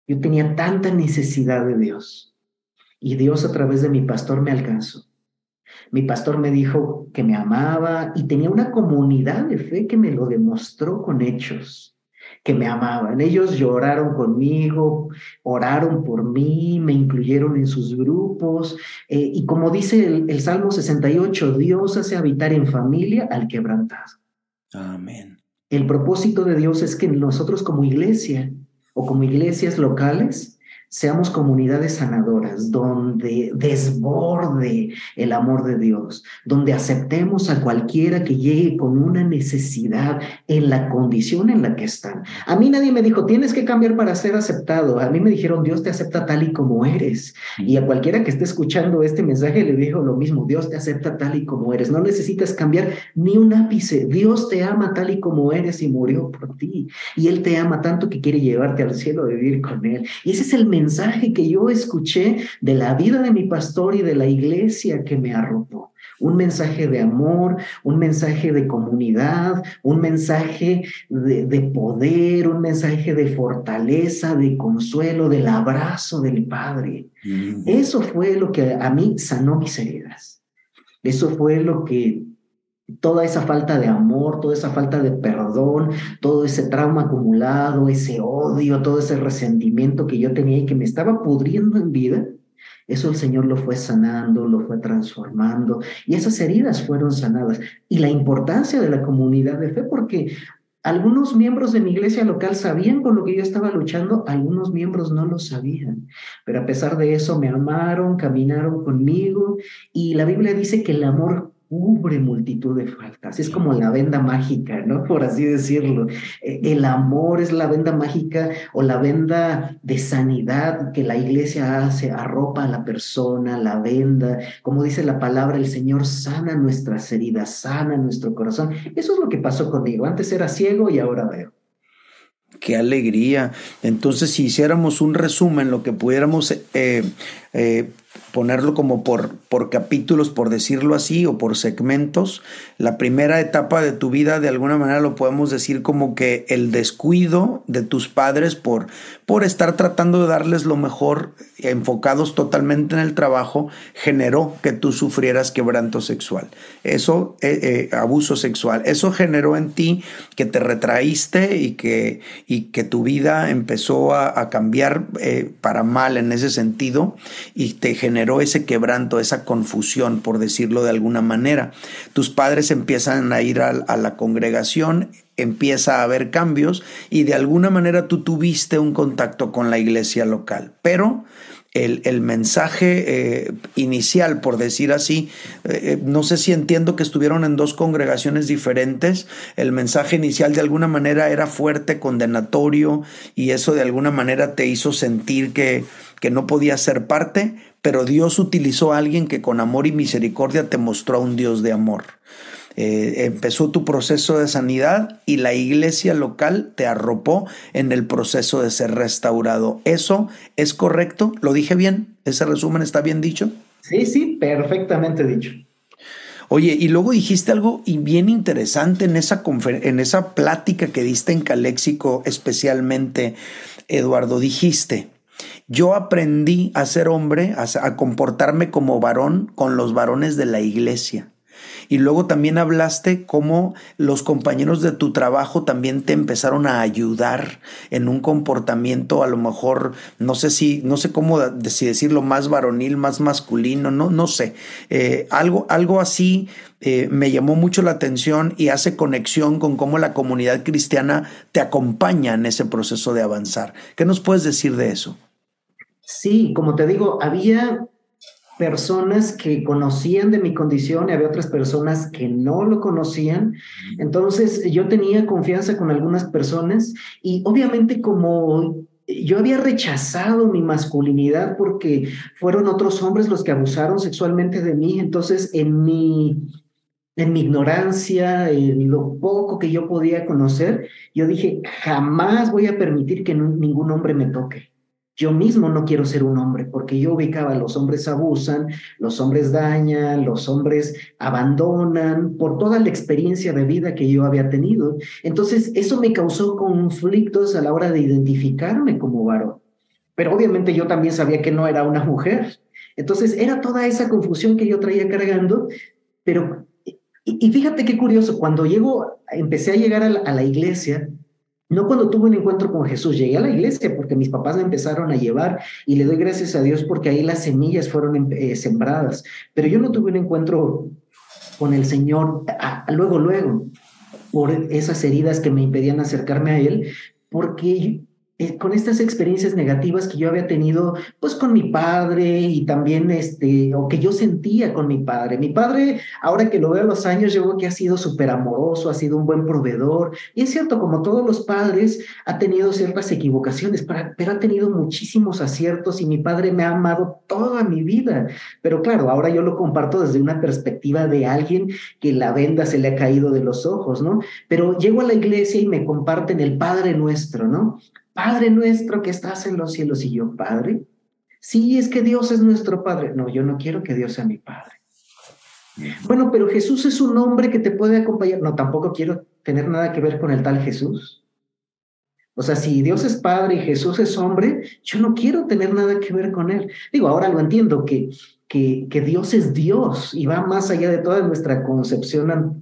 yo tenía tanta necesidad de Dios. Y Dios a través de mi pastor me alcanzó. Mi pastor me dijo que me amaba y tenía una comunidad de fe que me lo demostró con hechos, que me amaban. Ellos lloraron conmigo, oraron por mí, me incluyeron en sus grupos. Eh, y como dice el, el Salmo 68, Dios hace habitar en familia al quebrantado. Amén. El propósito de Dios es que nosotros como iglesia o como iglesias locales, seamos comunidades sanadoras, donde desborde el amor de Dios, donde aceptemos a cualquiera que llegue con una necesidad en la condición en la que están. A mí nadie me dijo, tienes que cambiar para ser aceptado. A mí me dijeron, Dios te acepta tal y como eres. Y a cualquiera que esté escuchando este mensaje le dijo lo mismo, Dios te acepta tal y como eres. No necesitas cambiar ni un ápice. Dios te ama tal y como eres y murió por ti. Y Él te ama tanto que quiere llevarte al cielo a vivir con Él. Y ese es el mensaje que yo escuché de la vida de mi pastor y de la iglesia que me arropó. Un mensaje de amor, un mensaje de comunidad, un mensaje de, poder, un mensaje de fortaleza, de consuelo, del abrazo del Padre. Eso fue lo que a mí sanó mis heridas. Eso fue lo que toda esa falta de amor, toda esa falta de perdón, todo ese trauma acumulado, ese odio, todo ese resentimiento que yo tenía y que me estaba pudriendo en vida, eso el Señor lo fue sanando, lo fue transformando y esas heridas fueron sanadas. Y la importancia de la comunidad de fe, porque algunos miembros de mi iglesia local sabían con lo que yo estaba luchando, algunos miembros no lo sabían, pero a pesar de eso me amaron, caminaron conmigo y la Biblia dice que el amor cubre multitud de faltas. Es como la venda mágica, ¿no? Por así decirlo. E, el amor es la venda mágica o la venda de sanidad que la iglesia hace, arropa a la persona, la venda. Como dice la palabra, el Señor sana nuestras heridas, sana nuestro corazón. Eso es lo que pasó conmigo. Antes era ciego y ahora veo. Qué alegría. Entonces, si hiciéramos un resumen, lo que pudiéramos eh, eh, ponerlo como por, por capítulos, por decirlo así, o por segmentos. La primera etapa de tu vida, de alguna manera lo podemos decir como que el descuido de tus padres por, por estar tratando de darles lo mejor, enfocados totalmente en el trabajo, generó que tú sufrieras quebranto sexual. Eso, eh, eh, abuso sexual. Eso generó en ti que te retraíste y que, y que tu vida empezó a, cambiar eh, para mal en ese sentido y te generó ese quebranto, esa confusión, por decirlo de alguna manera. Tus padres empiezan a ir a, la congregación, empieza a haber cambios y de alguna manera tú tuviste un contacto con la iglesia local, pero el, mensaje eh, inicial, por decir así, eh, eh, no sé si entiendo que estuvieron en dos congregaciones diferentes, el mensaje inicial de alguna manera era fuerte, condenatorio, y eso de alguna manera te hizo sentir que, que no podías ser parte, pero Dios utilizó a alguien que con amor y misericordia te mostró a un Dios de amor. Eh, empezó tu proceso de sanidad y la iglesia local te arropó en el proceso de ser restaurado. ¿Eso es correcto? ¿Lo dije bien? ¿Ese resumen está bien dicho? Sí, sí, perfectamente dicho. Oye, y luego dijiste algo bien interesante en esa, en esa plática que diste en Caléxico, especialmente, Eduardo. Dijiste, yo aprendí a ser hombre, a comportarme como varón con los varones de la iglesia. Y luego también hablaste cómo los compañeros de tu trabajo también te empezaron a ayudar en un comportamiento a lo mejor, no sé si, no sé cómo si decirlo, más varonil, más masculino, no, no sé. Eh, algo, algo así eh, me llamó mucho la atención y hace conexión con cómo la comunidad cristiana te acompaña en ese proceso de avanzar. ¿Qué nos puedes decir de eso? Sí, como te digo, había personas que conocían de mi condición y había otras personas que no lo conocían. Entonces yo tenía confianza con algunas personas y obviamente como yo había rechazado mi masculinidad porque fueron otros hombres los que abusaron sexualmente de mí, entonces en mi en mi ignorancia, en lo poco que yo podía conocer, yo dije, jamás voy a permitir que ningún hombre me toque. Yo mismo no quiero ser un hombre porque yo ubicaba, los hombres abusan, los hombres dañan, los hombres abandonan por toda la experiencia de vida que yo había tenido. Entonces, eso me causó conflictos a la hora de identificarme como varón. Pero obviamente yo también sabía que no era una mujer. Entonces, era toda esa confusión que yo traía cargando, pero, y, fíjate qué curioso, cuando llego, empecé a llegar a la iglesia, no cuando tuve un encuentro con Jesús, llegué a la iglesia porque mis papás me empezaron a llevar y le doy gracias a Dios porque ahí las semillas fueron em, eh, sembradas, pero yo no tuve un encuentro con el Señor luego, luego, por esas heridas que me impedían acercarme a Él, porque eh, con estas experiencias negativas que yo había tenido, pues con mi padre y también, este, o que yo sentía con mi padre. Mi padre, ahora que lo veo a los años, yo veo que ha sido súper amoroso, ha sido un buen proveedor. Y es cierto, como todos los padres, ha tenido ciertas equivocaciones, pero ha tenido muchísimos aciertos y mi padre me ha amado toda mi vida. Pero claro, ahora yo lo comparto desde una perspectiva de alguien que la venda se le ha caído de los ojos, ¿no? Pero llego a la iglesia y me comparten el Padre nuestro, ¿no? Padre nuestro que estás en los cielos. Y yo, Padre, sí, es que Dios es nuestro Padre. No, yo no quiero que Dios sea mi Padre. Bueno, pero Jesús es un hombre que te puede acompañar. No, tampoco quiero tener nada que ver con el tal Jesús. O sea, si Dios es Padre y Jesús es hombre, yo no quiero tener nada que ver con él. Digo, ahora lo entiendo, que, que, que Dios es Dios y va más allá de toda nuestra concepción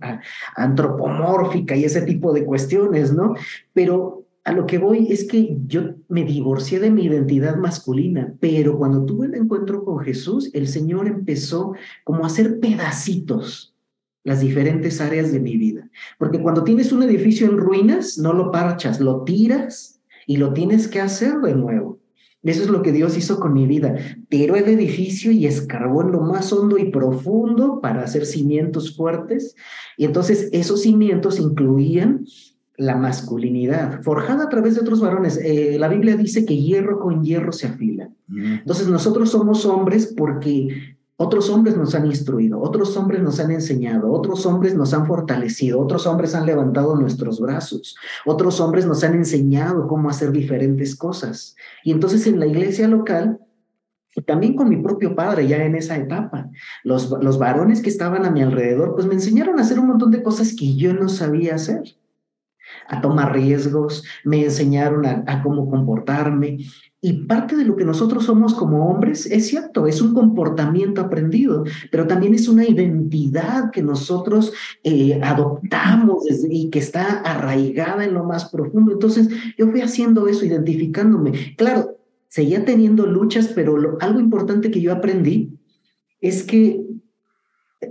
antropomórfica y ese tipo de cuestiones, ¿no? Pero a lo que voy es que yo me divorcié de mi identidad masculina, pero cuando tuve el encuentro con Jesús, el Señor empezó como a hacer pedacitos las diferentes áreas de mi vida. Porque cuando tienes un edificio en ruinas, no lo parchas, lo tiras y lo tienes que hacer de nuevo. Eso es lo que Dios hizo con mi vida. Tiró el edificio y escarbó en lo más hondo y profundo para hacer cimientos fuertes. Y entonces esos cimientos incluían la masculinidad, forjada a través de otros varones. Eh, la Biblia dice que hierro con hierro se afila. Entonces nosotros somos hombres porque otros hombres nos han instruido, otros hombres nos han enseñado, otros hombres nos han fortalecido, otros hombres han levantado nuestros brazos, otros hombres nos han enseñado cómo hacer diferentes cosas. Y entonces en la iglesia local y también con mi propio padre ya en esa etapa. Los, los varones que estaban a mi alrededor, pues me enseñaron a hacer un montón de cosas que yo no sabía hacer a tomar riesgos, me enseñaron a, cómo comportarme. Y parte de lo que nosotros somos como hombres es cierto, es un comportamiento aprendido, pero también es una identidad que nosotros eh, adoptamos y que está arraigada en lo más profundo. Entonces, yo fui haciendo eso, identificándome. Claro, seguía teniendo luchas, pero algo importante que yo aprendí es que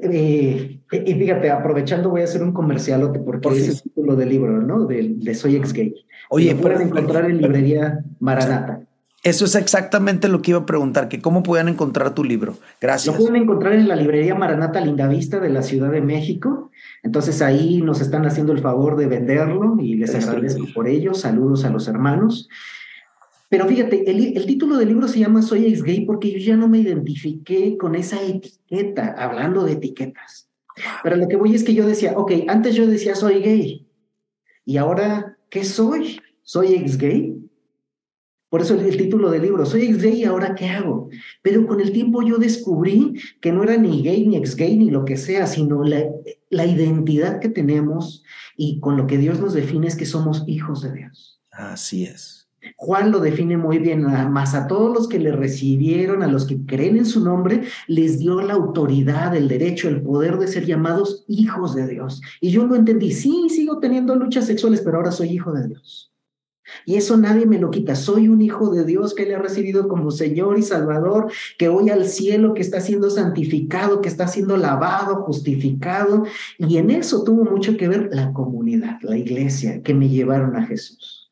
eh, y fíjate, aprovechando voy a hacer un comercial porque es el título del libro, ¿no? De, Soy ex gay. Oye, pueden encontrar en librería Maranata. Eso es exactamente lo que iba a preguntar, que cómo pueden encontrar tu libro. Gracias. Lo pueden encontrar en la librería Maranata Lindavista de la Ciudad de México. Entonces ahí nos están haciendo el favor de venderlo y les agradezco por ello. Saludos a los hermanos. Pero fíjate, el, título del libro se llama Soy ex gay porque yo ya no me identifiqué con esa etiqueta, hablando de etiquetas. Pero lo que voy es que yo decía, ok, antes yo decía soy gay. ¿Y ahora qué soy? ¿Soy ex gay? Por eso el, título del libro, soy ex gay ahora qué hago. Pero con el tiempo yo descubrí que no era ni gay, ni ex gay, ni lo que sea, sino la, la identidad que tenemos y con lo que Dios nos define es que somos hijos de Dios. Así es. Juan lo define muy bien, más a todos los que le recibieron, a los que creen en su nombre, les dio la autoridad, el derecho, el poder de ser llamados hijos de Dios. Y yo lo entendí, sí, sigo teniendo luchas sexuales, pero ahora soy hijo de Dios. Y eso nadie me lo quita. Soy un hijo de Dios que le ha recibido como Señor y Salvador, que voy al cielo, que está siendo santificado, que está siendo lavado, justificado. Y en eso tuvo mucho que ver la comunidad, la iglesia, que me llevaron a Jesús.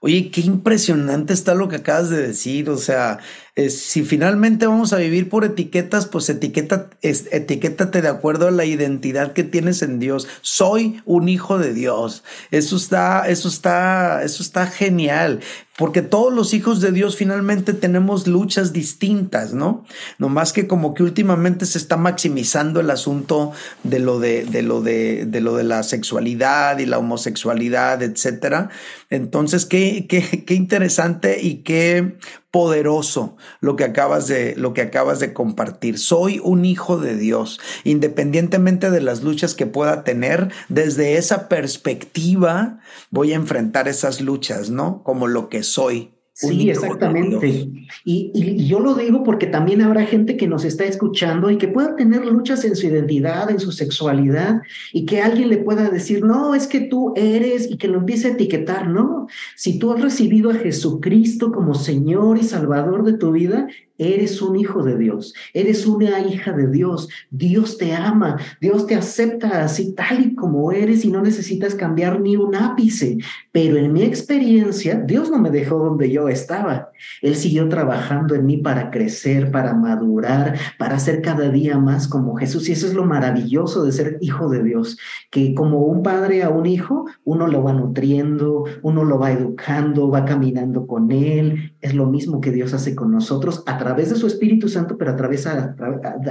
Oye, qué impresionante está lo que acabas de decir. O sea, si finalmente vamos a vivir por etiquetas, pues etiqueta, etiquétate de acuerdo a la identidad que tienes en Dios. Soy un hijo de Dios. Eso está, eso está, eso está genial. Porque todos los hijos de Dios finalmente tenemos luchas distintas, ¿no? No más que como que últimamente se está maximizando el asunto de lo de, de lo de, de lo de la sexualidad y la homosexualidad, etcétera. Entonces, qué, qué, qué interesante y qué poderoso lo que acabas de lo que acabas de compartir. Soy un hijo de Dios, independientemente de las luchas que pueda tener, desde esa perspectiva voy a enfrentar esas luchas, ¿no? Como lo que soy. Sí, exactamente. Y, yo lo digo porque también habrá gente que nos está escuchando y que pueda tener luchas en su identidad, en su sexualidad, y que alguien le pueda decir, no, es que tú eres, y que lo empiece a etiquetar, no. Si tú has recibido a Jesucristo como Señor y Salvador de tu vida, Eres un hijo de Dios, eres una hija de Dios, Dios te ama, Dios te acepta así tal y como eres y no necesitas cambiar ni un ápice. Pero en mi experiencia, Dios no me dejó donde yo estaba. Él siguió trabajando en mí para crecer, para madurar, para ser cada día más como Jesús. Y eso es lo maravilloso de ser hijo de Dios, que como un padre a un hijo, uno lo va nutriendo, uno lo va educando, va caminando con él. Es lo mismo que Dios hace con nosotros a través de su Espíritu Santo, pero a través, a,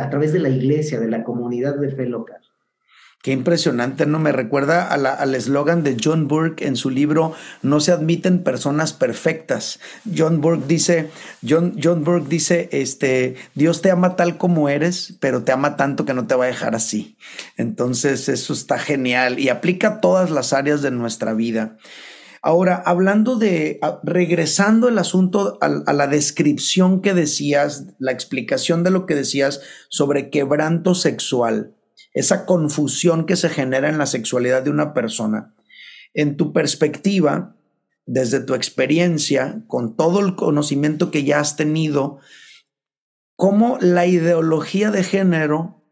través de la iglesia, de la comunidad de fe local. Qué impresionante, ¿no? Me recuerda al eslogan de John Burke en su libro No se admiten personas perfectas. John Burke dice, John, John Burke dice, este, Dios te ama tal como eres, pero te ama tanto que no te va a dejar así. Entonces, eso está genial y aplica a todas las áreas de nuestra vida. Ahora, hablando de, regresando el asunto a, la descripción que decías, la explicación de lo que decías sobre quebranto sexual, esa confusión que se genera en la sexualidad de una persona, en tu perspectiva, desde tu experiencia, con todo el conocimiento que ya has tenido, cómo la ideología de género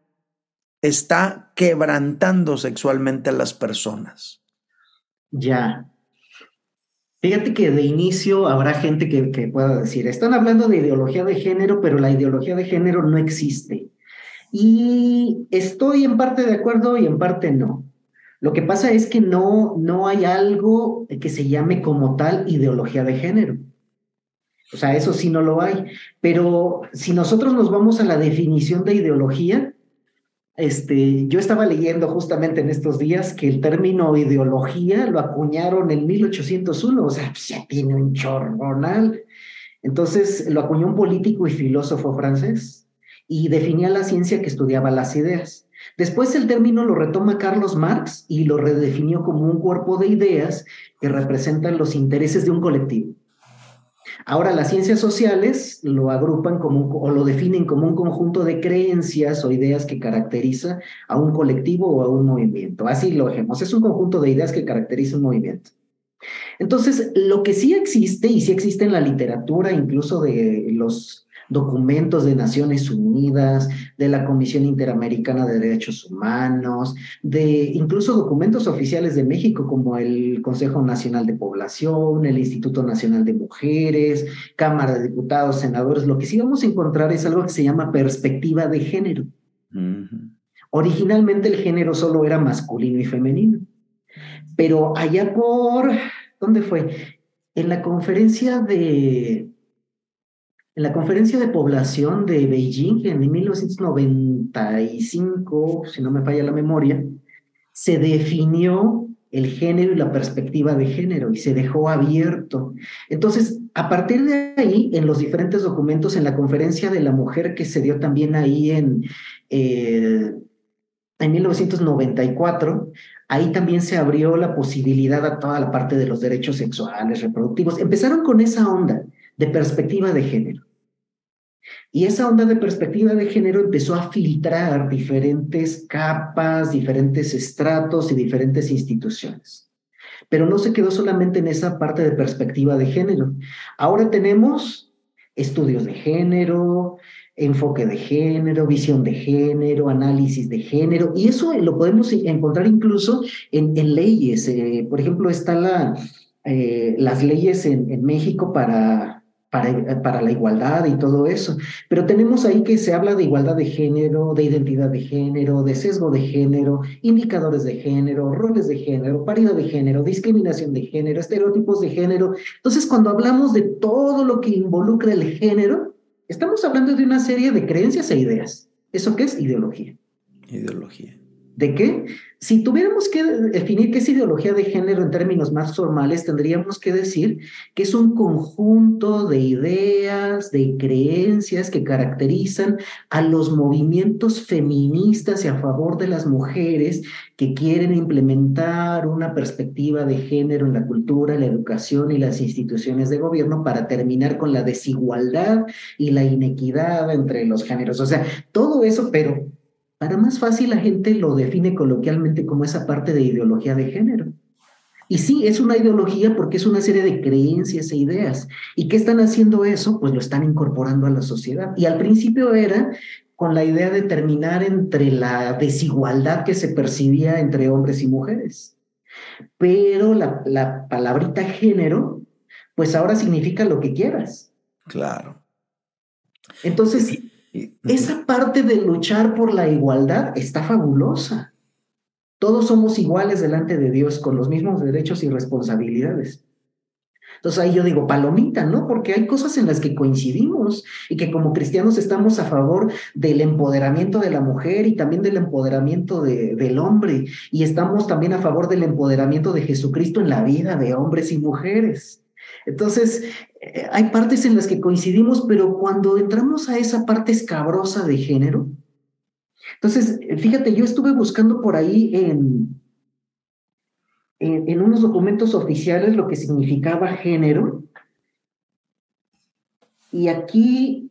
está quebrantando sexualmente a las personas. Ya, Fíjate que de inicio habrá gente que, pueda decir, están hablando de ideología de género, pero la ideología de género no existe. Y estoy en parte de acuerdo y en parte no. Lo que pasa es que no, no hay algo que se llame como tal ideología de género. O sea, eso sí no lo hay. Pero si nosotros nos vamos a la definición de ideología, este, yo estaba leyendo justamente en estos días que el término ideología lo acuñaron en 1801, o sea, ya tiene un chorronal. Entonces lo acuñó un político y filósofo francés y definía la ciencia que estudiaba las ideas. Después el término lo retoma Carlos Marx y lo redefinió como un cuerpo de ideas que representan los intereses de un colectivo. Ahora, las ciencias sociales lo agrupan como o lo definen como un conjunto de creencias o ideas que caracteriza a un colectivo o a un movimiento. Así lo vemos, es un conjunto de ideas que caracteriza un movimiento. Entonces, lo que sí existe, y sí existe en la literatura, incluso de los documentos de Naciones Unidas, de la Comisión Interamericana de Derechos Humanos, de incluso documentos oficiales de México como el Consejo Nacional de Población, el Instituto Nacional de Mujeres, Cámara de Diputados, senadores. Lo que sí vamos a encontrar es algo que se llama perspectiva de género. Originalmente el género solo era masculino y femenino, pero allá por, ¿dónde fue? En la conferencia de en la conferencia de población de Beijing en 1995, si no me falla la memoria, se definió el género y la perspectiva de género y se dejó abierto. Entonces, a partir de ahí, en los diferentes documentos, en la conferencia de la mujer que se dio también ahí en, eh, en 1994, ahí también se abrió la posibilidad a toda la parte de los derechos sexuales, reproductivos. Empezaron con esa onda de perspectiva de género. Y esa onda de perspectiva de género empezó a filtrar diferentes capas, diferentes estratos y diferentes instituciones. Pero no se quedó solamente en esa parte de perspectiva de género. Ahora tenemos estudios de género, enfoque de género, visión de género, análisis de género, y eso lo podemos encontrar incluso en, leyes. Eh, por ejemplo, están eh, las leyes en México para para, la igualdad y todo eso. Pero tenemos ahí que se habla de igualdad de género, de identidad de género, de sesgo de género, indicadores de género, roles de género, paridad de género, discriminación de género, estereotipos de género. Entonces, cuando hablamos de todo lo que involucra el género, estamos hablando de una serie de creencias e ideas. ¿Eso qué es? Ideología. Ideología. ¿De qué? Si tuviéramos que definir qué es ideología de género en términos más formales, tendríamos que decir que es un conjunto de ideas, de creencias que caracterizan a los movimientos feministas y a favor de las mujeres que quieren implementar una perspectiva de género en la cultura, la educación y las instituciones de gobierno para terminar con la desigualdad y la inequidad entre los géneros. O sea, todo eso, pero para más fácil la gente lo define coloquialmente como esa parte de ideología de género. Y sí, es una ideología porque es una serie de creencias e ideas. ¿Y qué están haciendo eso? Pues lo están incorporando a la sociedad. Y al principio era con la idea de terminar entre la desigualdad que se percibía entre hombres y mujeres. Pero la, la palabrita género, pues ahora significa lo que quieras. Claro. Entonces, esa parte de luchar por la igualdad está fabulosa. Todos somos iguales delante de Dios con los mismos derechos y responsabilidades. Entonces ahí yo digo, palomita, ¿no? Porque hay cosas en las que coincidimos y que como cristianos estamos a favor del empoderamiento de la mujer y también del empoderamiento del hombre y estamos también a favor del empoderamiento de Jesucristo en la vida de hombres y mujeres. Entonces, eh, hay partes en las que coincidimos, pero cuando entramos a esa parte escabrosa de género, entonces, fíjate, yo estuve buscando por ahí en, en unos documentos oficiales lo que significaba género, y aquí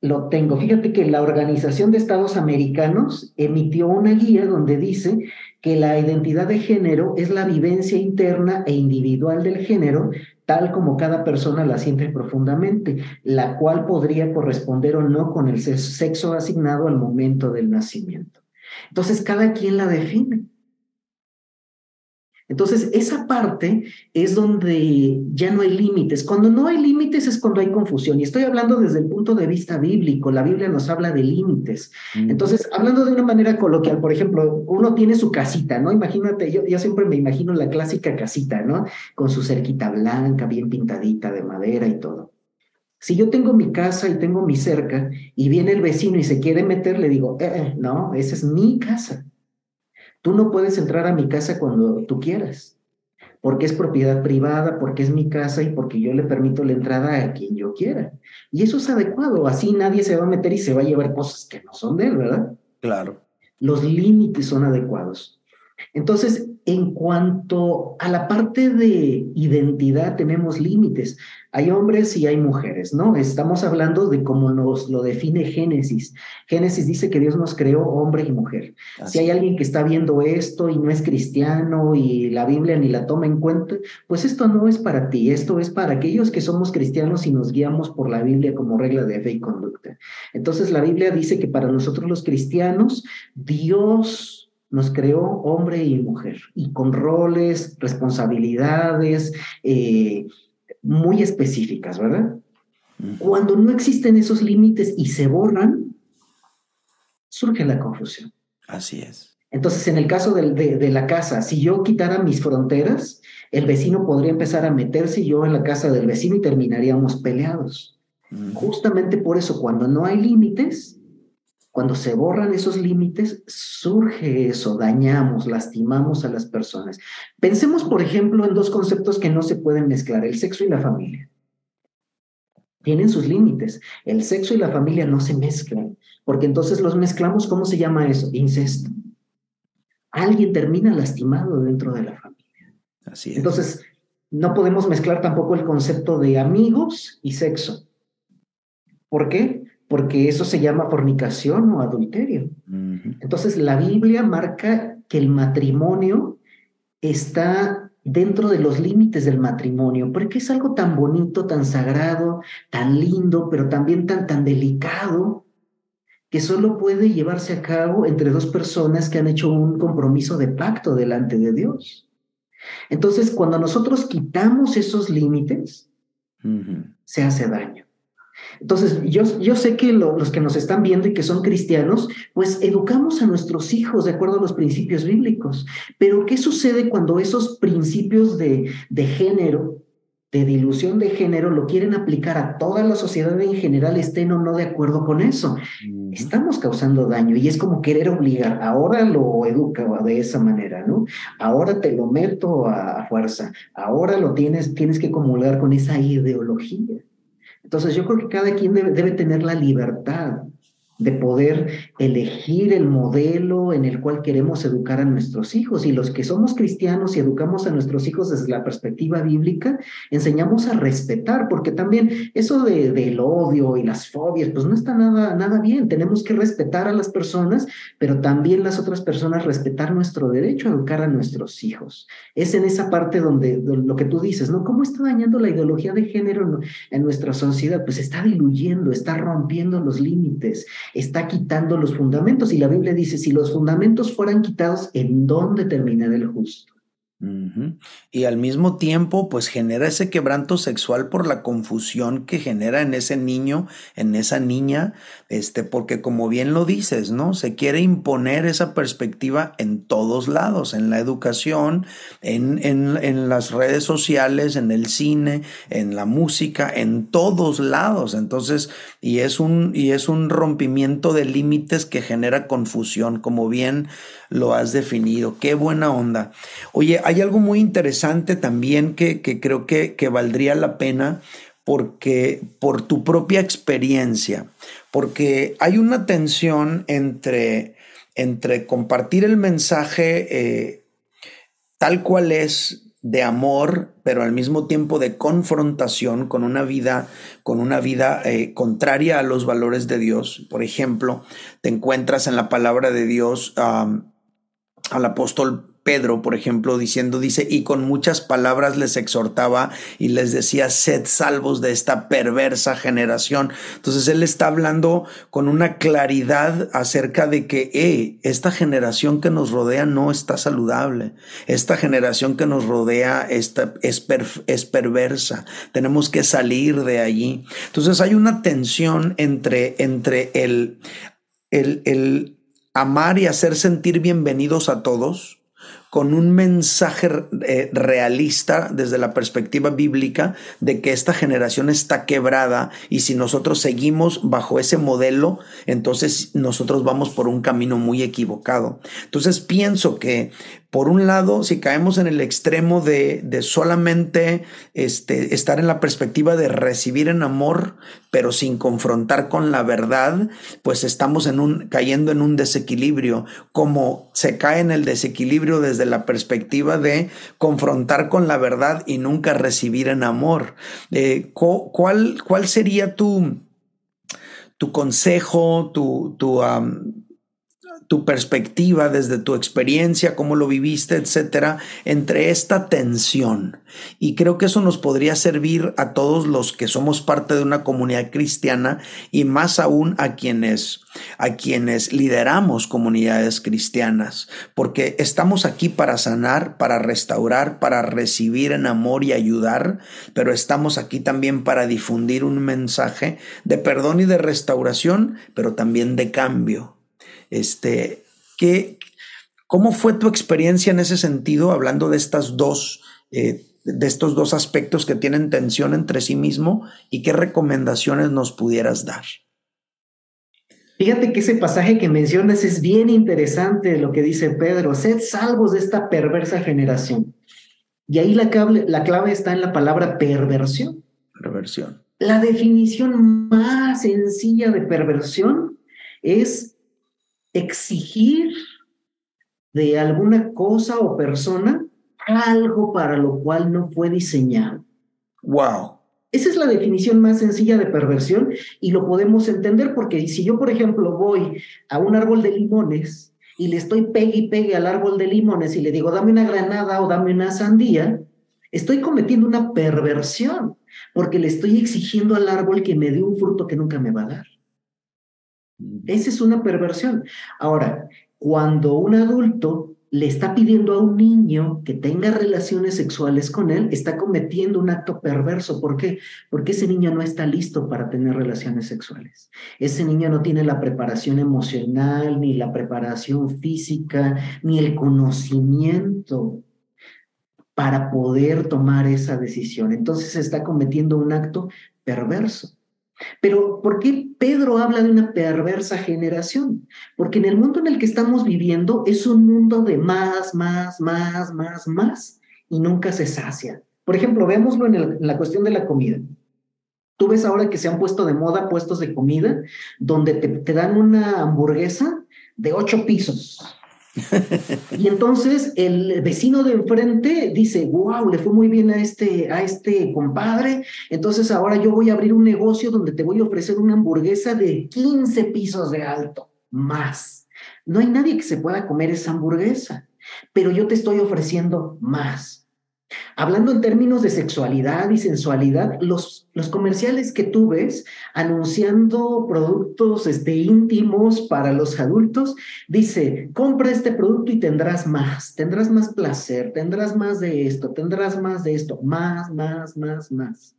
lo tengo. Fíjate que la Organización de Estados Americanos emitió una guía donde dice que la identidad de género es la vivencia interna e individual del género, tal como cada persona la siente profundamente, la cual podría corresponder o no con el sexo asignado al momento del nacimiento. Entonces, cada quien la define. Entonces, esa parte es donde ya no hay límites. Cuando no hay límites es cuando hay confusión. Y estoy hablando desde el punto de vista bíblico. La Biblia nos habla de límites. Entonces, hablando de una manera coloquial, por ejemplo, uno tiene su casita, ¿no? Imagínate, yo, yo siempre me imagino la clásica casita, ¿no? Con su cerquita blanca, bien pintadita de madera y todo. Si yo tengo mi casa y tengo mi cerca y viene el vecino y se quiere meter, le digo, eh, eh no, esa es mi casa. Tú no puedes entrar a mi casa cuando tú quieras. porque es propiedad privada, porque es mi casa y porque yo le permito la entrada a quien yo quiera. Y eso es adecuado, así nadie se va a meter y se va a llevar cosas que no son de él, ¿verdad? Claro. Los límites son adecuados. Entonces, en cuanto a la parte de identidad, tenemos límites. Hay hombres y hay mujeres, ¿no? Estamos hablando de cómo nos lo define Génesis. Génesis dice que Dios nos creó hombre y mujer. Si hay alguien que está viendo esto y no es cristiano y la Biblia ni la toma en cuenta, pues esto no es para ti, esto es para aquellos que somos cristianos y nos guiamos por la Biblia como regla de fe y conducta. Entonces la Biblia dice que para nosotros los cristianos, Dios nos creó hombre y mujer, y con roles, responsabilidades eh, muy específicas, ¿verdad? Cuando no existen esos límites y se borran, surge la confusión. Así es. Entonces, en el caso de, la casa, si yo quitara mis fronteras, el vecino podría empezar a meterse yo en la casa del vecino y terminaríamos peleados. Justamente por eso, cuando no hay límites, cuando se borran esos límites, surge eso, dañamos, lastimamos a las personas. Pensemos, por ejemplo, en dos conceptos que no se pueden mezclar, el sexo y la familia. Tienen sus límites. El sexo y la familia no se mezclan, porque entonces los mezclamos, ¿cómo se llama eso? Incesto. Alguien termina lastimado dentro de la familia. Así es. Entonces, no podemos mezclar tampoco el concepto de amigos y sexo. ¿Por qué? Porque eso se llama fornicación o adulterio. Entonces la Biblia marca que el matrimonio está dentro de los límites del matrimonio, porque es algo tan bonito, tan sagrado, tan lindo, pero también tan, tan delicado, que solo puede llevarse a cabo entre dos personas que han hecho un compromiso de pacto delante de Dios. Entonces, cuando nosotros quitamos esos límites, se hace daño. Entonces, yo, yo sé que los que nos están viendo y que son cristianos, pues educamos a nuestros hijos de acuerdo a los principios bíblicos. Pero, ¿qué sucede cuando esos principios de, de género, de dilución de género, lo quieren aplicar a toda la sociedad en general, estén o no de acuerdo con eso? Estamos causando daño y es como querer obligar. Ahora lo educa de esa manera, ¿no? Ahora te lo meto a fuerza. Ahora lo tienes, tienes que comulgar con esa ideología. Entonces yo creo que cada quien debe, debe tener la libertad de poder elegir el modelo en el cual queremos educar a nuestros hijos. Y los que somos cristianos y educamos a nuestros hijos desde la perspectiva bíblica, enseñamos a respetar, porque también eso de, del odio y las fobias, pues no está nada, nada bien. Tenemos que respetar a las personas, pero también las otras personas respetar nuestro derecho a educar a nuestros hijos. Es en esa parte donde, lo que tú dices, ¿no? ¿Cómo está dañando la ideología de género en nuestra sociedad? Pues está diluyendo, está rompiendo los límites está quitando los fundamentos. Y la Biblia dice, si los fundamentos fueran quitados, ¿en dónde terminaría el justo? Y al mismo tiempo, pues genera ese quebranto sexual por la confusión que genera en ese niño, en esa niña, este, porque como bien lo dices, ¿no? Se quiere imponer esa perspectiva en todos lados, en la educación, en, en, en las redes sociales, en el cine, en la música, en todos lados. Entonces, y es un, y es un rompimiento de límites que genera confusión, como bien lo has definido. Qué buena onda. Oye, hay algo muy interesante también que, creo que, que valdría la pena porque por tu propia experiencia, porque hay una tensión entre, entre compartir el mensaje eh, tal cual es de amor, pero al mismo tiempo de confrontación con una vida, con una vida eh, contraria a los valores de Dios. Por ejemplo, te encuentras en la palabra de Dios al apóstol Pedro, por ejemplo, diciendo, dice, y con muchas palabras les exhortaba y les decía, sed salvos de esta perversa generación. Entonces él está hablando con una claridad acerca de que esta generación que nos rodea no está saludable. Esta generación que nos rodea está, es, es perversa. Tenemos que salir de allí. Entonces hay una tensión entre, entre el, el, el amar y hacer sentir bienvenidos a todos con un mensaje eh, realista desde la perspectiva bíblica de que esta generación está quebrada y si nosotros seguimos bajo ese modelo, entonces nosotros vamos por un camino muy equivocado. Entonces pienso que por un lado, si caemos en el extremo de, de, solamente este, estar en la perspectiva de recibir en amor, pero sin confrontar con la verdad, pues estamos en un, cayendo en un desequilibrio, como se cae en el desequilibrio desde la perspectiva de confrontar con la verdad y nunca recibir en amor. Eh, ¿cuál, ¿Cuál sería tu, tu consejo, tu, tu, tu perspectiva, desde tu experiencia, cómo lo viviste, etcétera, entre esta tensión. Y creo que eso nos podría servir a todos los que somos parte de una comunidad cristiana y más aún a quienes a quienes lideramos comunidades cristianas, porque estamos aquí para sanar, para restaurar, para recibir en amor y ayudar, pero estamos aquí también para difundir un mensaje de perdón y de restauración, pero también de cambio este, ¿qué, ¿Cómo fue tu experiencia en ese sentido, hablando de estas dos, eh, de estos dos aspectos que tienen tensión entre sí mismo y qué recomendaciones nos pudieras dar? Fíjate que ese pasaje que mencionas es bien interesante lo que dice Pedro, sed salvos de esta perversa generación. Y ahí la clave, la clave está en la palabra perversión. Perversión. La definición más sencilla de perversión es exigir de alguna cosa o persona algo para lo cual no fue diseñado. Wow. Esa es la definición más sencilla de perversión y lo podemos entender porque si yo, por ejemplo, voy a un árbol de limones y le estoy pegue y pegue al árbol de limones y le digo, dame una granada o dame una sandía, estoy cometiendo una perversión porque le estoy exigiendo al árbol que me dé un fruto que nunca me va a dar. Esa es una perversión. Ahora, cuando un adulto le está pidiendo a un niño que tenga relaciones sexuales con él, está cometiendo un acto perverso. ¿Por qué? Porque ese niño no está listo para tener relaciones sexuales. Ese niño no tiene la preparación emocional, ni la preparación física, ni el conocimiento para poder tomar esa decisión. Entonces está cometiendo un acto perverso. Pero ¿por qué Pedro habla de una perversa generación? Porque en el mundo en el que estamos viviendo es un mundo de más, más, más, más, más, y nunca se sacia. Por ejemplo, veámoslo en, la cuestión de la comida. Tú ves ahora que se han puesto de moda puestos de comida donde te, te dan una hamburguesa de ocho pisos y entonces el vecino de enfrente dice, wow, le fue muy bien a este, a este compadre, entonces ahora yo voy a abrir un negocio donde te voy a ofrecer una hamburguesa de 15 pisos de alto, más. No hay nadie que se pueda comer esa hamburguesa, pero yo te estoy ofreciendo más. Hablando en términos de sexualidad y sensualidad, los, los comerciales que tú ves anunciando productos este, íntimos para los adultos, dice, compra este producto y tendrás más, tendrás más placer, tendrás más de esto, tendrás más de esto, más, más, más, más.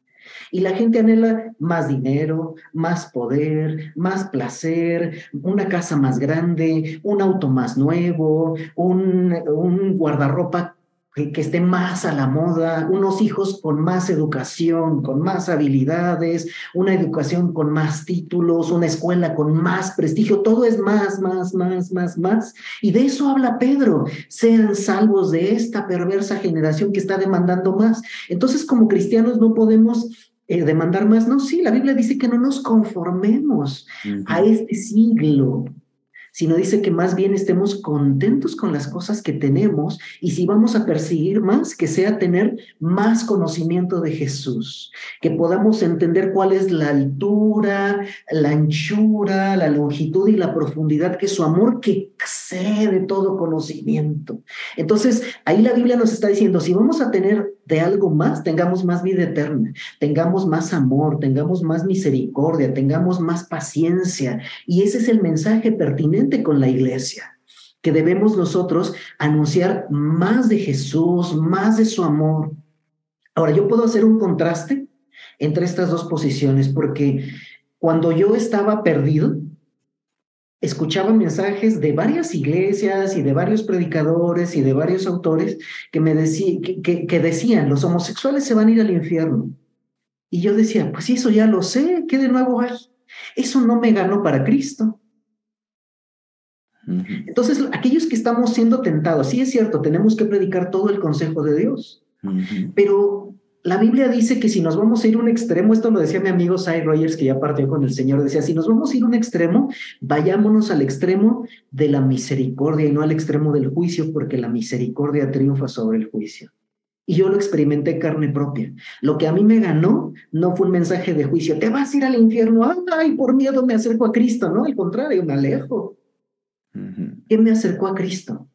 Y la gente anhela más dinero, más poder, más placer, una casa más grande, un auto más nuevo, un, un guardarropa que, esté más a la moda, unos hijos con más educación, con más habilidades, una educación con más títulos, una escuela con más prestigio, todo es más, más, más, más, más. Y de eso habla Pedro, sean salvos de esta perversa generación que está demandando más. Entonces, como cristianos no podemos eh, demandar más. No, sí, la Biblia dice que no nos conformemos a este siglo, sino dice que más bien estemos contentos con las cosas que tenemos y si vamos a perseguir más, que sea tener más conocimiento de Jesús, que podamos entender cuál es la altura, la anchura, la longitud y la profundidad, que su amor que excede todo conocimiento. Entonces, ahí la Biblia nos está diciendo, si vamos a tener de algo más, tengamos más vida eterna, tengamos más amor, tengamos más misericordia, tengamos más paciencia. Y ese es el mensaje pertinente con la iglesia, que debemos nosotros anunciar más de Jesús, más de su amor. Ahora, yo puedo hacer un contraste entre estas dos posiciones, porque cuando yo estaba perdido, escuchaba mensajes de varias iglesias y de varios predicadores y de varios autores que me que, que, decían, los homosexuales se van a ir al infierno. Y yo decía, pues eso ya lo sé, ¿qué de nuevo hay? Eso no me ganó para Cristo. Entonces, aquellos que estamos siendo tentados, sí es cierto, tenemos que predicar todo el consejo de Dios, pero la Biblia dice que si nos vamos a ir a un extremo, esto lo decía mi amigo Cy Rogers, que ya partió con el Señor, decía, si nos vamos a ir a un extremo, vayámonos al extremo de la misericordia y no al extremo del juicio, porque la misericordia triunfa sobre el juicio. Y yo lo experimenté carne propia. Lo que a mí me ganó no fue un mensaje de juicio, te vas a ir al infierno, ay, por miedo me acerco a Cristo, no, al contrario, me alejo. ¿Qué me acercó a Cristo?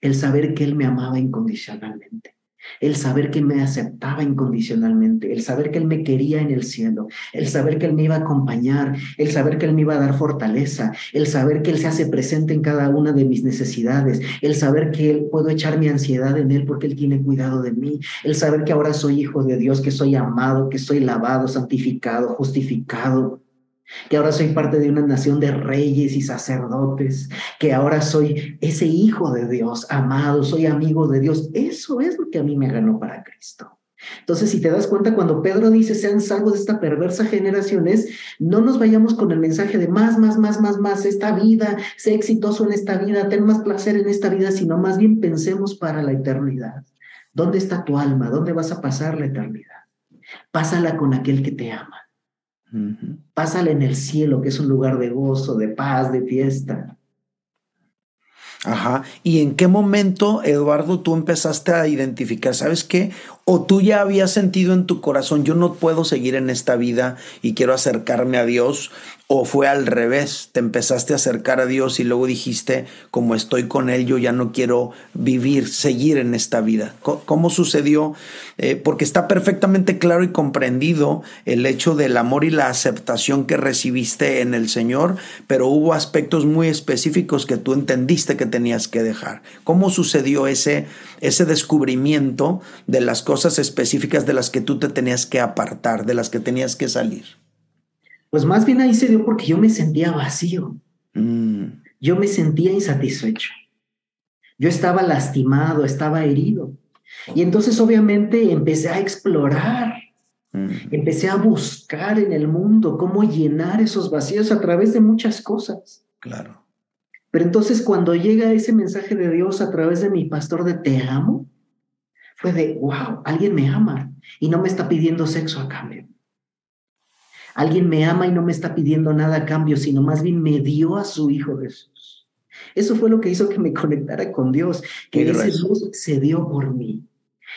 El saber que Él me amaba incondicionalmente el saber que me aceptaba incondicionalmente, el saber que Él me quería en el cielo, el saber que Él me iba a acompañar, el saber que Él me iba a dar fortaleza, el saber que Él se hace presente en cada una de mis necesidades, el saber que Él puedo echar mi ansiedad en Él porque Él tiene cuidado de mí, el saber que ahora soy hijo de Dios, que soy amado, que soy lavado, santificado, justificado, que ahora soy parte de una nación de reyes y sacerdotes, que ahora soy ese hijo de Dios, amado, soy amigo de Dios. Eso es lo que a mí me ganó para Cristo. Entonces, si te das cuenta, cuando Pedro dice, sean salvos de esta perversa generación, es, no nos vayamos con el mensaje de más, más, más, más, más, esta vida, sé exitoso en esta vida, ten más placer en esta vida, sino más bien pensemos para la eternidad. ¿Dónde está tu alma? ¿Dónde vas a pasar la eternidad? Pásala con aquel que te ama. Pásale en el cielo, que es un lugar de gozo, de paz, de fiesta. Ajá. ¿Y en qué momento, Eduardo, tú empezaste a identificar, sabes qué? O tú ya habías sentido en tu corazón, yo no puedo seguir en esta vida y quiero acercarme a Dios, o fue al revés, te empezaste a acercar a Dios y luego dijiste, como estoy con Él, yo ya no quiero vivir, seguir en esta vida. ¿Cómo sucedió? Eh, porque está perfectamente claro y comprendido el hecho del amor y la aceptación que recibiste en el Señor, pero hubo aspectos muy específicos que tú entendiste que tenías que dejar. ¿Cómo sucedió ese, ese descubrimiento de las cosas específicas de las que tú te tenías que apartar, de las que tenías que salir? Pues más bien ahí se dio porque yo me sentía vacío. Mm. Yo me sentía insatisfecho. Yo estaba lastimado, estaba herido. Y entonces obviamente empecé a explorar, mm. empecé a buscar en el mundo cómo llenar esos vacíos a través de muchas cosas. Claro. Pero entonces cuando llega ese mensaje de Dios a través de mi pastor de te amo, fue de, wow, alguien me ama y no me está pidiendo sexo a cambio. Alguien me ama y no me está pidiendo nada a cambio, sino más bien me dio a su Hijo Jesús. Eso fue lo que hizo que me conectara con Dios, que ese Dios se dio por mí.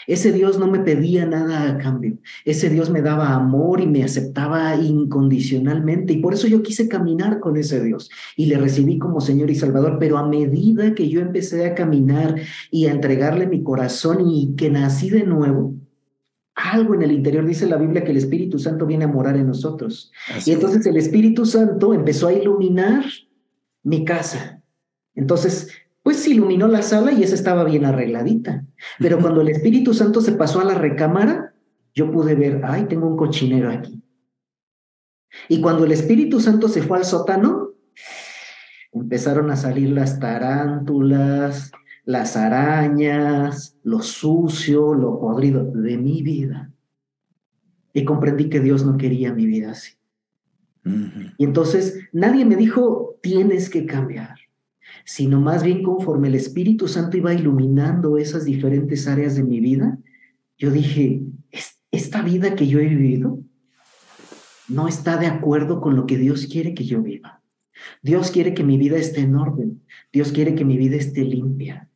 Ese Dios no me pedía nada a cambio. Ese Dios me daba amor y me aceptaba incondicionalmente. Y por eso yo quise caminar con ese Dios y le recibí como Señor y Salvador. Pero a medida que yo empecé a caminar y a entregarle mi corazón y que nací de nuevo, algo en el interior, dice la Biblia que el Espíritu Santo viene a morar en nosotros. y entonces el Espíritu Santo empezó a iluminar mi casa. Entonces, pues iluminó la sala y esa estaba bien arregladita. Pero cuando el Espíritu Santo se pasó a la recámara, yo pude ver, ay, tengo un cochinero aquí. Y cuando el Espíritu Santo se fue al sótano, empezaron a salir las tarántulas, las arañas, lo sucio, lo podrido de mi vida. Y comprendí que Dios no quería mi vida así. Y entonces nadie me dijo, tienes que cambiar, sino más bien conforme el Espíritu Santo iba iluminando esas diferentes áreas de mi vida, yo dije, esta vida que yo he vivido no está de acuerdo con lo que Dios quiere que yo viva. Dios quiere que mi vida esté en orden. Dios quiere que mi vida esté limpia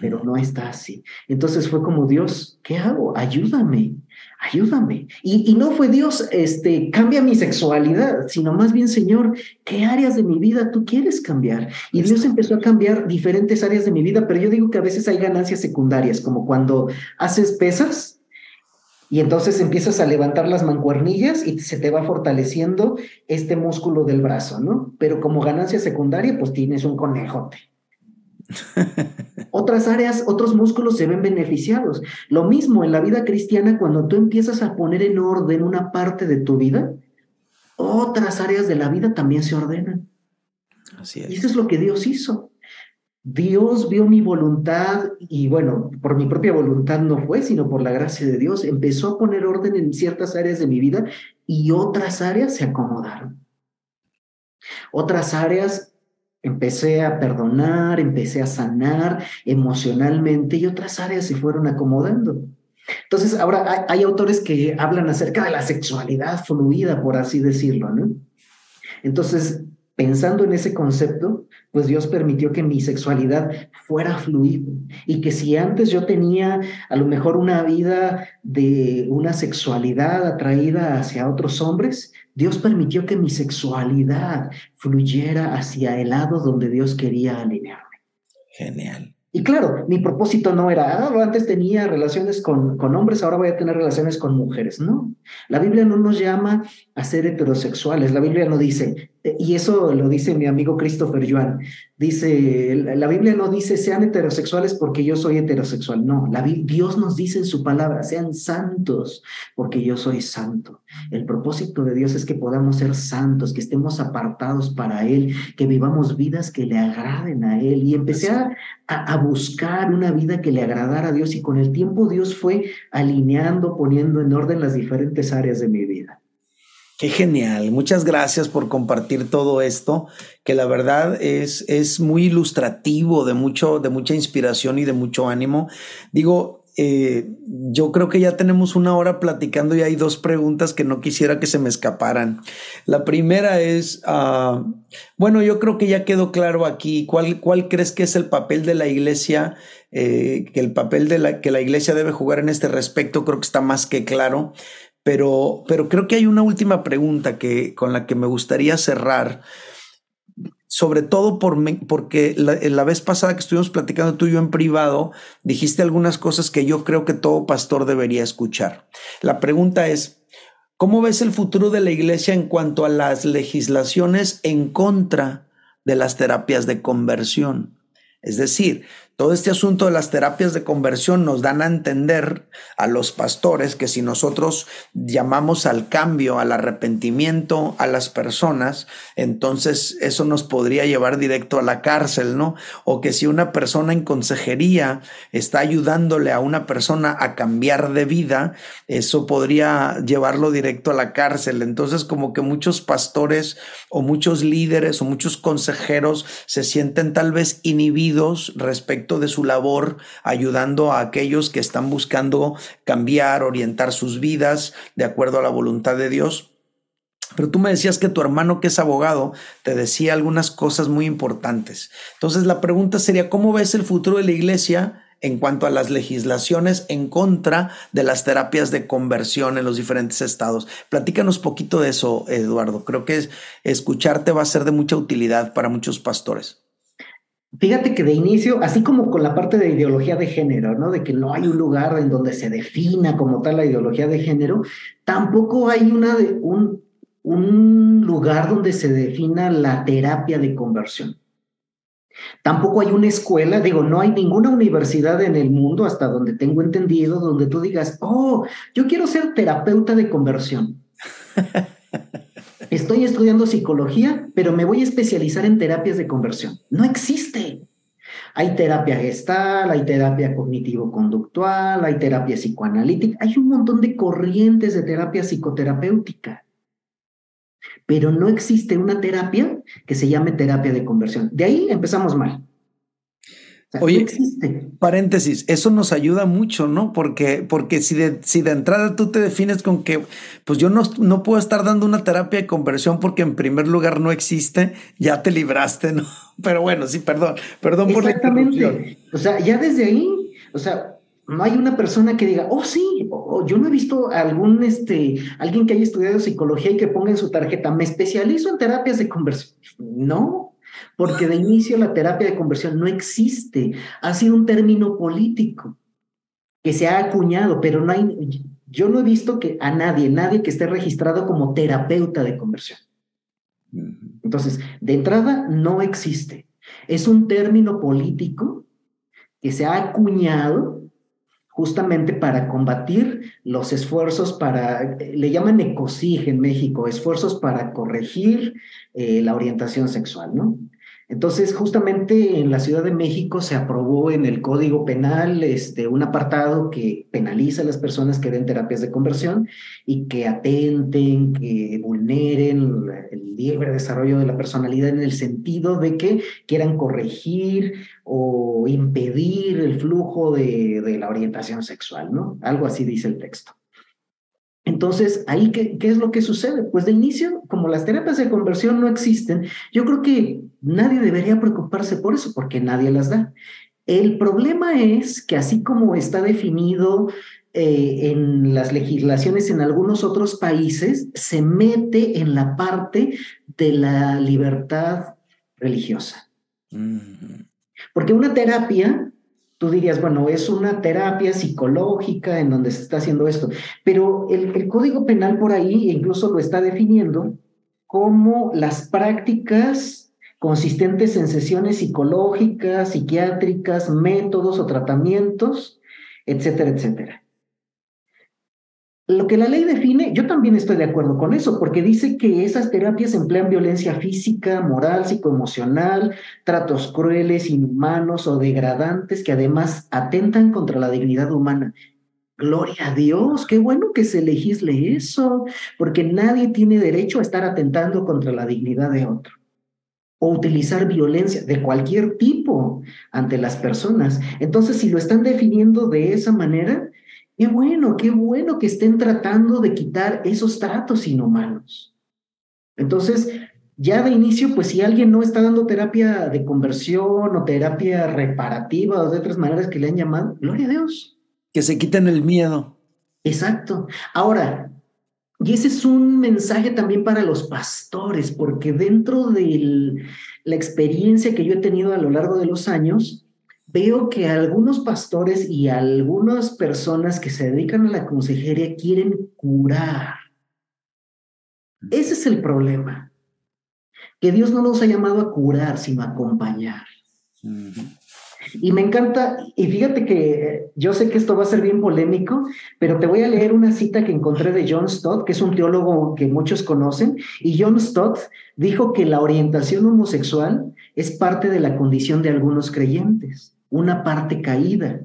pero no está así. Entonces fue como Dios, ¿qué hago? Ayúdame, ayúdame. Y, no fue Dios, este, cambia mi sexualidad, sino más bien, Señor, ¿qué áreas de mi vida tú quieres cambiar? Y Dios empezó a cambiar diferentes áreas de mi vida, pero yo digo que a veces hay ganancias secundarias, como cuando haces pesas y entonces empiezas a levantar las mancuernillas y se te va fortaleciendo este músculo del brazo, ¿no? Pero como ganancia secundaria, pues tienes un conejote. Otras áreas, otros músculos se ven beneficiados. Lo mismo en la vida cristiana, cuando tú empiezas a poner en orden una parte de tu vida, otras áreas de la vida también se ordenan. Así es. Y eso es lo que Dios hizo. Dios vio mi voluntad y bueno, por mi propia voluntad no fue, sino por la gracia de Dios, empezó a poner orden en ciertas áreas de mi vida y otras áreas se acomodaron. Otras áreas empecé a perdonar, empecé a sanar emocionalmente y otras áreas se fueron acomodando. Entonces, ahora hay, autores que hablan acerca de la sexualidad fluida, por así decirlo, ¿no? Entonces, pensando en ese concepto, pues Dios permitió que mi sexualidad fuera fluida y que si antes yo tenía a lo mejor una vida de una sexualidad atraída hacia otros hombres, Dios permitió que mi sexualidad fluyera hacia el lado donde Dios quería alinearme. Genial. Y claro, mi propósito no era, ah, antes tenía relaciones con, con, hombres, ahora voy a tener relaciones con mujeres. No, la Biblia no nos llama a ser heterosexuales. La Biblia no dice, y eso lo dice mi amigo Christopher Yuan, dice, la Biblia no dice sean heterosexuales porque yo soy heterosexual, no, la, Dios nos dice en su palabra, sean santos porque yo soy santo. El propósito de Dios es que podamos ser santos, que estemos apartados para Él, que vivamos vidas que le agraden a Él. Y empecé a, a buscar una vida que le agradara a Dios y con el tiempo Dios fue alineando, poniendo en orden las diferentes áreas de mi vida. Qué genial. Muchas gracias por compartir todo esto, que la verdad es, es muy ilustrativo, de, mucho, de mucha inspiración y de mucho ánimo. Digo, eh, yo creo que ya tenemos una hora platicando y hay dos preguntas que no quisiera que se me escaparan. La primera es, ah, bueno, yo creo que ya quedó claro aquí, ¿cuál, cuál crees que es el papel de la iglesia? Eh, que el papel de la, que la iglesia debe jugar en este respecto creo que está más que claro. Pero, pero creo que hay una última pregunta que, con la que me gustaría cerrar, sobre todo por porque la, la, vez pasada que estuvimos platicando tú y yo en privado, dijiste algunas cosas que yo creo que todo pastor debería escuchar. La pregunta es, ¿cómo ves el futuro de la iglesia en cuanto a las legislaciones en contra de las terapias de conversión? Es decir, todo este asunto de las terapias de conversión nos dan a entender a los pastores que si nosotros llamamos al cambio, al arrepentimiento a las personas, entonces eso nos podría llevar directo a la cárcel, ¿no? O que si una persona en consejería está ayudándole a una persona a cambiar de vida, eso podría llevarlo directo a la cárcel. Entonces como que muchos pastores o muchos líderes o muchos consejeros se sienten tal vez inhibidos respecto de su labor ayudando a aquellos que están buscando cambiar, orientar sus vidas de acuerdo a la voluntad de Dios. Pero tú me decías que tu hermano que es abogado te decía algunas cosas muy importantes. Entonces la pregunta sería, ¿cómo ves el futuro de la iglesia en cuanto a las legislaciones en contra de las terapias de conversión en los diferentes estados? Platícanos poquito de eso, Eduardo. Creo que escucharte va a ser de mucha utilidad para muchos pastores. Fíjate que de inicio, así como con la parte de ideología de género, ¿no? De que no hay un lugar en donde se defina como tal la ideología de género, tampoco hay un, un lugar donde se defina la terapia de conversión. Tampoco hay una escuela, digo, no hay ninguna universidad en el mundo, hasta donde tengo entendido, donde tú digas, oh, yo quiero ser terapeuta de conversión. estoy estudiando psicología, pero me voy a especializar en terapias de conversión. No existe. Hay terapia gestal, hay terapia cognitivo-conductual, hay terapia psicoanalítica, hay un montón de corrientes de terapia psicoterapéutica. Pero no existe una terapia que se llame terapia de conversión. De ahí empezamos mal. Oye, paréntesis, eso nos ayuda mucho, ¿no? Porque, porque si, de, si de entrada tú te defines con que, pues yo no, no puedo estar dando una terapia de conversión porque en primer lugar no existe, ya te libraste, ¿no? Pero bueno, sí, perdón, perdón por la interrupción. O sea, ya desde ahí, o sea, no hay una persona que diga, oh sí, yo no he visto algún, este, alguien que haya estudiado psicología y que ponga en su tarjeta, me especializo en terapias de conversión. No, porque de inicio la terapia de conversión no existe, ha sido un término político que se ha acuñado, pero no hay, yo no he visto que a nadie, nadie que esté registrado como terapeuta de conversión. Entonces, de entrada, no existe. Es un término político que se ha acuñado justamente para combatir los esfuerzos para, le llaman ecosig en México, esfuerzos para corregir eh, la orientación sexual, ¿no? Entonces, justamente en la Ciudad de México se aprobó en el Código Penal este, un apartado que penaliza a las personas que den terapias de conversión y que atenten, que vulneren el libre desarrollo de la personalidad en el sentido de que quieran corregir o impedir el flujo de, de la orientación sexual, ¿no? Algo así dice el texto. Entonces, ahí, ¿qué, ¿qué, es lo que sucede? Pues de inicio, como las terapias de conversión no existen, yo creo que nadie debería preocuparse por eso, porque nadie las da. El problema es que así como está definido eh, en las legislaciones en algunos otros países, se mete en la parte de la libertad religiosa. Porque una terapia tú dirías, bueno, es una terapia psicológica en donde se está haciendo esto, pero el, Código Penal por ahí incluso lo está definiendo como las prácticas consistentes en sesiones psicológicas, psiquiátricas, métodos o tratamientos, etcétera, etcétera. Lo que la ley define, yo también estoy de acuerdo con eso, porque dice que esas terapias emplean violencia física, moral, psicoemocional, tratos crueles, inhumanos o degradantes que además atentan contra la dignidad humana. Gloria a Dios, qué bueno que se legisle eso, porque nadie tiene derecho a estar atentando contra la dignidad de otro o utilizar violencia de cualquier tipo ante las personas. Entonces, si lo están definiendo de esa manera, Qué bueno, qué bueno que estén tratando de quitar esos tratos inhumanos. Entonces, ya de inicio, pues si alguien no está dando terapia de conversión o terapia reparativa o de otras maneras que le han llamado, gloria a Dios. Que se quiten el miedo. Exacto. Ahora, y ese es un mensaje también para los pastores, porque dentro de la experiencia que yo he tenido a lo largo de los años, veo que algunos pastores y algunas personas que se dedican a la consejería quieren curar. Ese es el problema. Que Dios no nos ha llamado a curar, sino a acompañar. Y me encanta, y fíjate que yo sé que esto va a ser bien polémico, pero te voy a leer una cita que encontré de John Stott, que es un teólogo que muchos conocen, y John Stott dijo que la orientación homosexual es parte de la condición de algunos creyentes una parte caída,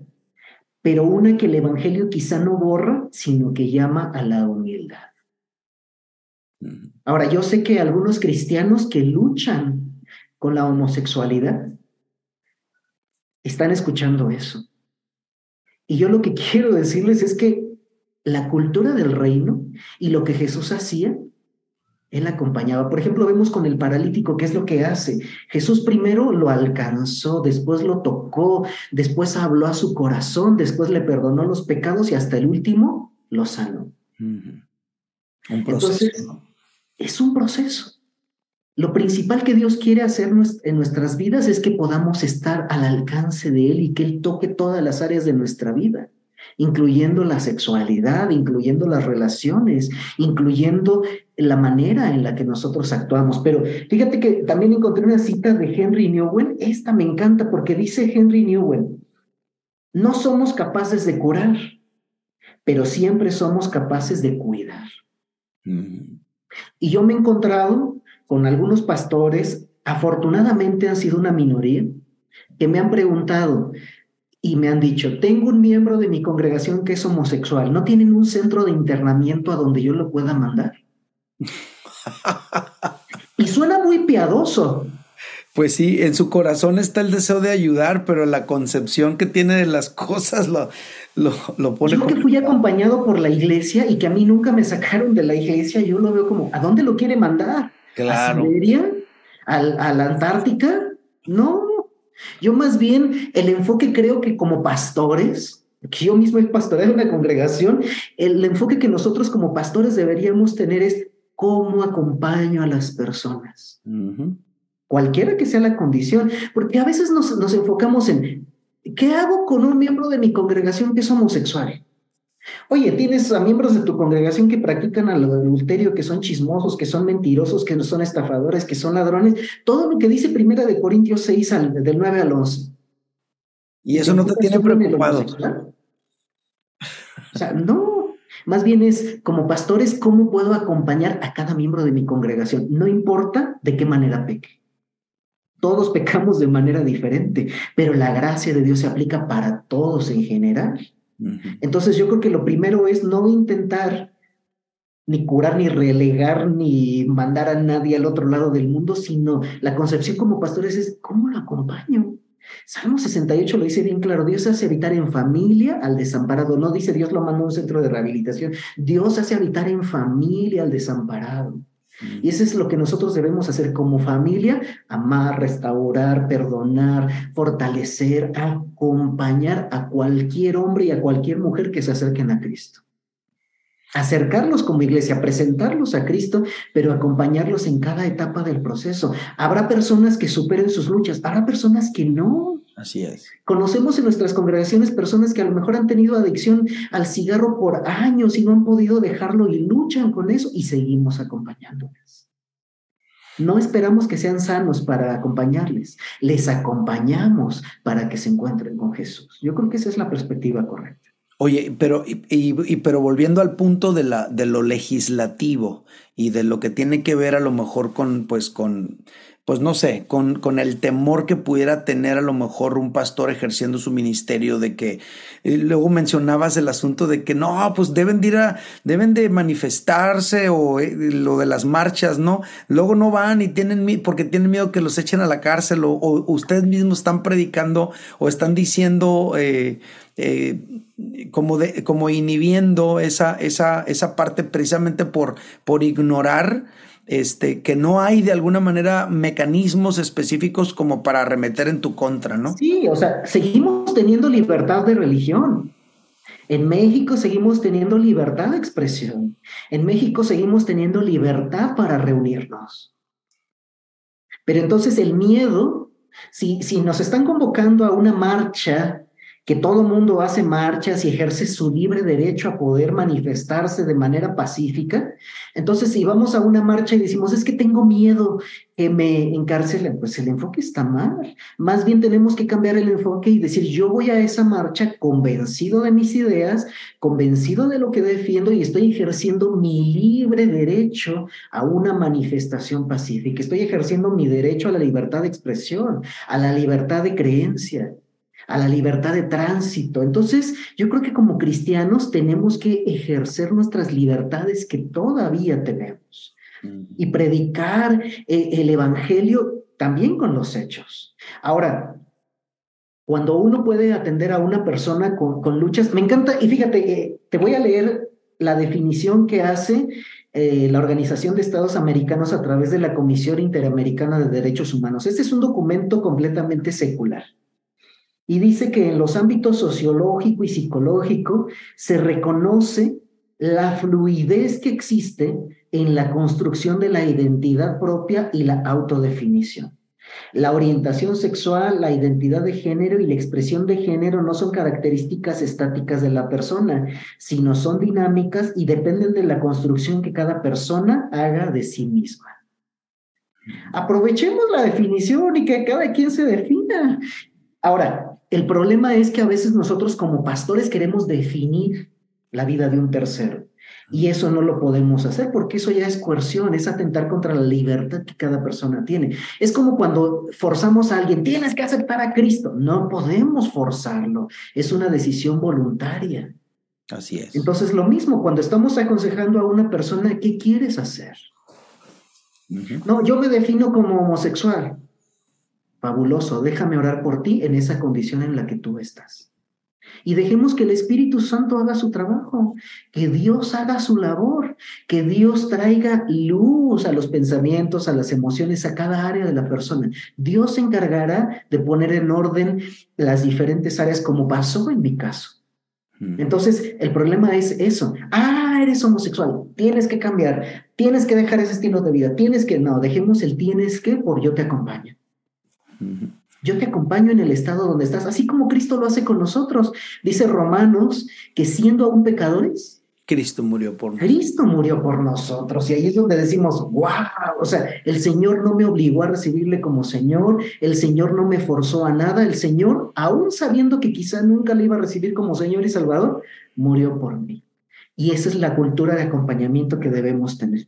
pero una que el Evangelio quizá no borra, sino que llama a la humildad. Ahora, yo sé que algunos cristianos que luchan con la homosexualidad están escuchando eso. Y yo lo que quiero decirles es que la cultura del reino y lo que Jesús hacía él acompañaba. Por ejemplo, vemos con el paralítico, ¿qué es lo que hace? Jesús primero lo alcanzó, después lo tocó, después habló a su corazón, después le perdonó los pecados y hasta el último lo sanó. Un proceso. Entonces, es un proceso. Lo principal que Dios quiere hacer en nuestras vidas es que podamos estar al alcance de Él y que Él toque todas las áreas de nuestra vida incluyendo la sexualidad, incluyendo las relaciones, incluyendo la manera en la que nosotros actuamos. Pero fíjate que también encontré una cita de Henry Newell, esta me encanta porque dice Henry Newell, no somos capaces de curar, pero siempre somos capaces de cuidar. Mm. Y yo me he encontrado con algunos pastores, afortunadamente han sido una minoría, que me han preguntado, y me han dicho, tengo un miembro de mi congregación que es homosexual, ¿no tienen un centro de internamiento a donde yo lo pueda mandar? y suena muy piadoso. Pues sí, en su corazón está el deseo de ayudar, pero la concepción que tiene de las cosas lo, lo, pone. Yo que fui acompañado por la iglesia y que a mí nunca me sacaron de la iglesia, yo lo veo como, ¿a dónde lo quiere mandar? Claro. ¿A Siberia? ¿A la Antártica? No, yo más bien el enfoque creo que como pastores, que yo mismo he pastoreado una congregación, el enfoque que nosotros como pastores deberíamos tener es cómo acompaño a las personas. Cualquiera que sea la condición, porque a veces nos, nos enfocamos en, ¿qué hago con un miembro de mi congregación que es homosexual? Oye, tienes a miembros de tu congregación que practican al adulterio, que son chismosos, que son mentirosos, que no son estafadores, que son ladrones. Todo lo que dice Primera de Corintios 6 del 9 al 11. Y eso no te tiene preocupado. O sea, no. Más bien es, como pastores, ¿cómo puedo acompañar a cada miembro de mi congregación? No importa de qué manera peque. Todos pecamos de manera diferente, pero la gracia de Dios se aplica para todos en general. Entonces yo creo que lo primero es no intentar ni curar, ni relegar, ni mandar a nadie al otro lado del mundo, sino la concepción como pastores es, ¿cómo lo acompaño? Salmo 68 lo dice bien claro, Dios hace habitar en familia al desamparado, no dice Dios lo manda a un centro de rehabilitación, Dios hace habitar en familia al desamparado. Y eso es lo que nosotros debemos hacer como familia, amar, restaurar, perdonar, fortalecer, acompañar a cualquier hombre y a cualquier mujer que se acerquen a Cristo. Acercarlos como iglesia, presentarlos a Cristo, pero acompañarlos en cada etapa del proceso. Habrá personas que superen sus luchas, habrá personas que no. Así es. Conocemos en nuestras congregaciones personas que a lo mejor han tenido adicción al cigarro por años y no han podido dejarlo y luchan con eso y seguimos acompañándoles. No esperamos que sean sanos para acompañarles, les acompañamos para que se encuentren con Jesús. Yo creo que esa es la perspectiva correcta. Oye, pero, y, pero volviendo al punto de, la, de lo legislativo y de lo que tiene que ver a lo mejor con, pues, con, pues no sé, con, con, el temor que pudiera tener a lo mejor un pastor ejerciendo su ministerio, de que luego mencionabas el asunto de que no, pues deben de ir a, deben de manifestarse o eh, lo de las marchas, ¿no? Luego no van y tienen porque tienen miedo que los echen a la cárcel o, ustedes mismos están predicando o están diciendo eh, eh, como, de, como inhibiendo esa, esa, esa parte precisamente por, por ignorar este, que no hay de alguna manera mecanismos específicos como para arremeter en tu contra, ¿no? Sí, o sea, seguimos teniendo libertad de religión. En México seguimos teniendo libertad de expresión. En México seguimos teniendo libertad para reunirnos. Pero entonces el miedo, si, si nos están convocando a una marcha que todo mundo hace marchas y ejerce su libre derecho a poder manifestarse de manera pacífica. Entonces, si vamos a una marcha y decimos, es que tengo miedo que me encarcelen, pues el enfoque está mal. Más bien tenemos que cambiar el enfoque y decir, yo voy a esa marcha convencido de mis ideas, convencido de lo que defiendo y estoy ejerciendo mi libre derecho a una manifestación pacífica. Estoy ejerciendo mi derecho a la libertad de expresión, a la libertad de creencia a la libertad de tránsito. Entonces, yo creo que como cristianos tenemos que ejercer nuestras libertades que todavía tenemos y predicar eh, el Evangelio también con los hechos. Ahora, cuando uno puede atender a una persona con, luchas, me encanta, y fíjate, eh, te voy a leer la definición que hace eh, la Organización de Estados Americanos a través de la Comisión Interamericana de Derechos Humanos. Este es un documento completamente secular y dice que en los ámbitos sociológico y psicológico se reconoce la fluidez que existe en la construcción de la identidad propia y la autodefinición. La orientación sexual, la identidad de género y la expresión de género no son características estáticas de la persona, sino son dinámicas y dependen de la construcción que cada persona haga de sí misma. Aprovechemos la definición y que cada quien se defina. Ahora, el problema es que a veces nosotros como pastores queremos definir la vida de un tercero. Y eso no lo podemos hacer porque eso ya es coerción, es atentar contra la libertad que cada persona tiene. Es como cuando forzamos a alguien, tienes que aceptar a Cristo. No podemos forzarlo, es una decisión voluntaria. Así es. Entonces, lo mismo, cuando estamos aconsejando a una persona, ¿qué quieres hacer? No, yo me defino como homosexual. Fabuloso, déjame orar por ti en esa condición en la que tú estás. Y dejemos que el Espíritu Santo haga su trabajo, que Dios haga su labor, que Dios traiga luz a los pensamientos, a las emociones, a cada área de la persona. Dios se encargará de poner en orden las diferentes áreas como pasó en mi caso. Entonces, el problema es eso. Ah, eres homosexual, tienes que cambiar, tienes que dejar ese estilo de vida, tienes que, no, dejemos el tienes que por yo te acompaño. Yo te acompaño en el estado donde estás, así como Cristo lo hace con nosotros. Dice Romanos que siendo aún pecadores, Cristo murió por nosotros. Cristo murió por nosotros. Y ahí es donde decimos, wow, o sea, el Señor no me obligó a recibirle como Señor, el Señor no me forzó a nada, el Señor, aún sabiendo que quizá nunca le iba a recibir como Señor y Salvador, murió por mí. Y esa es la cultura de acompañamiento que debemos tener.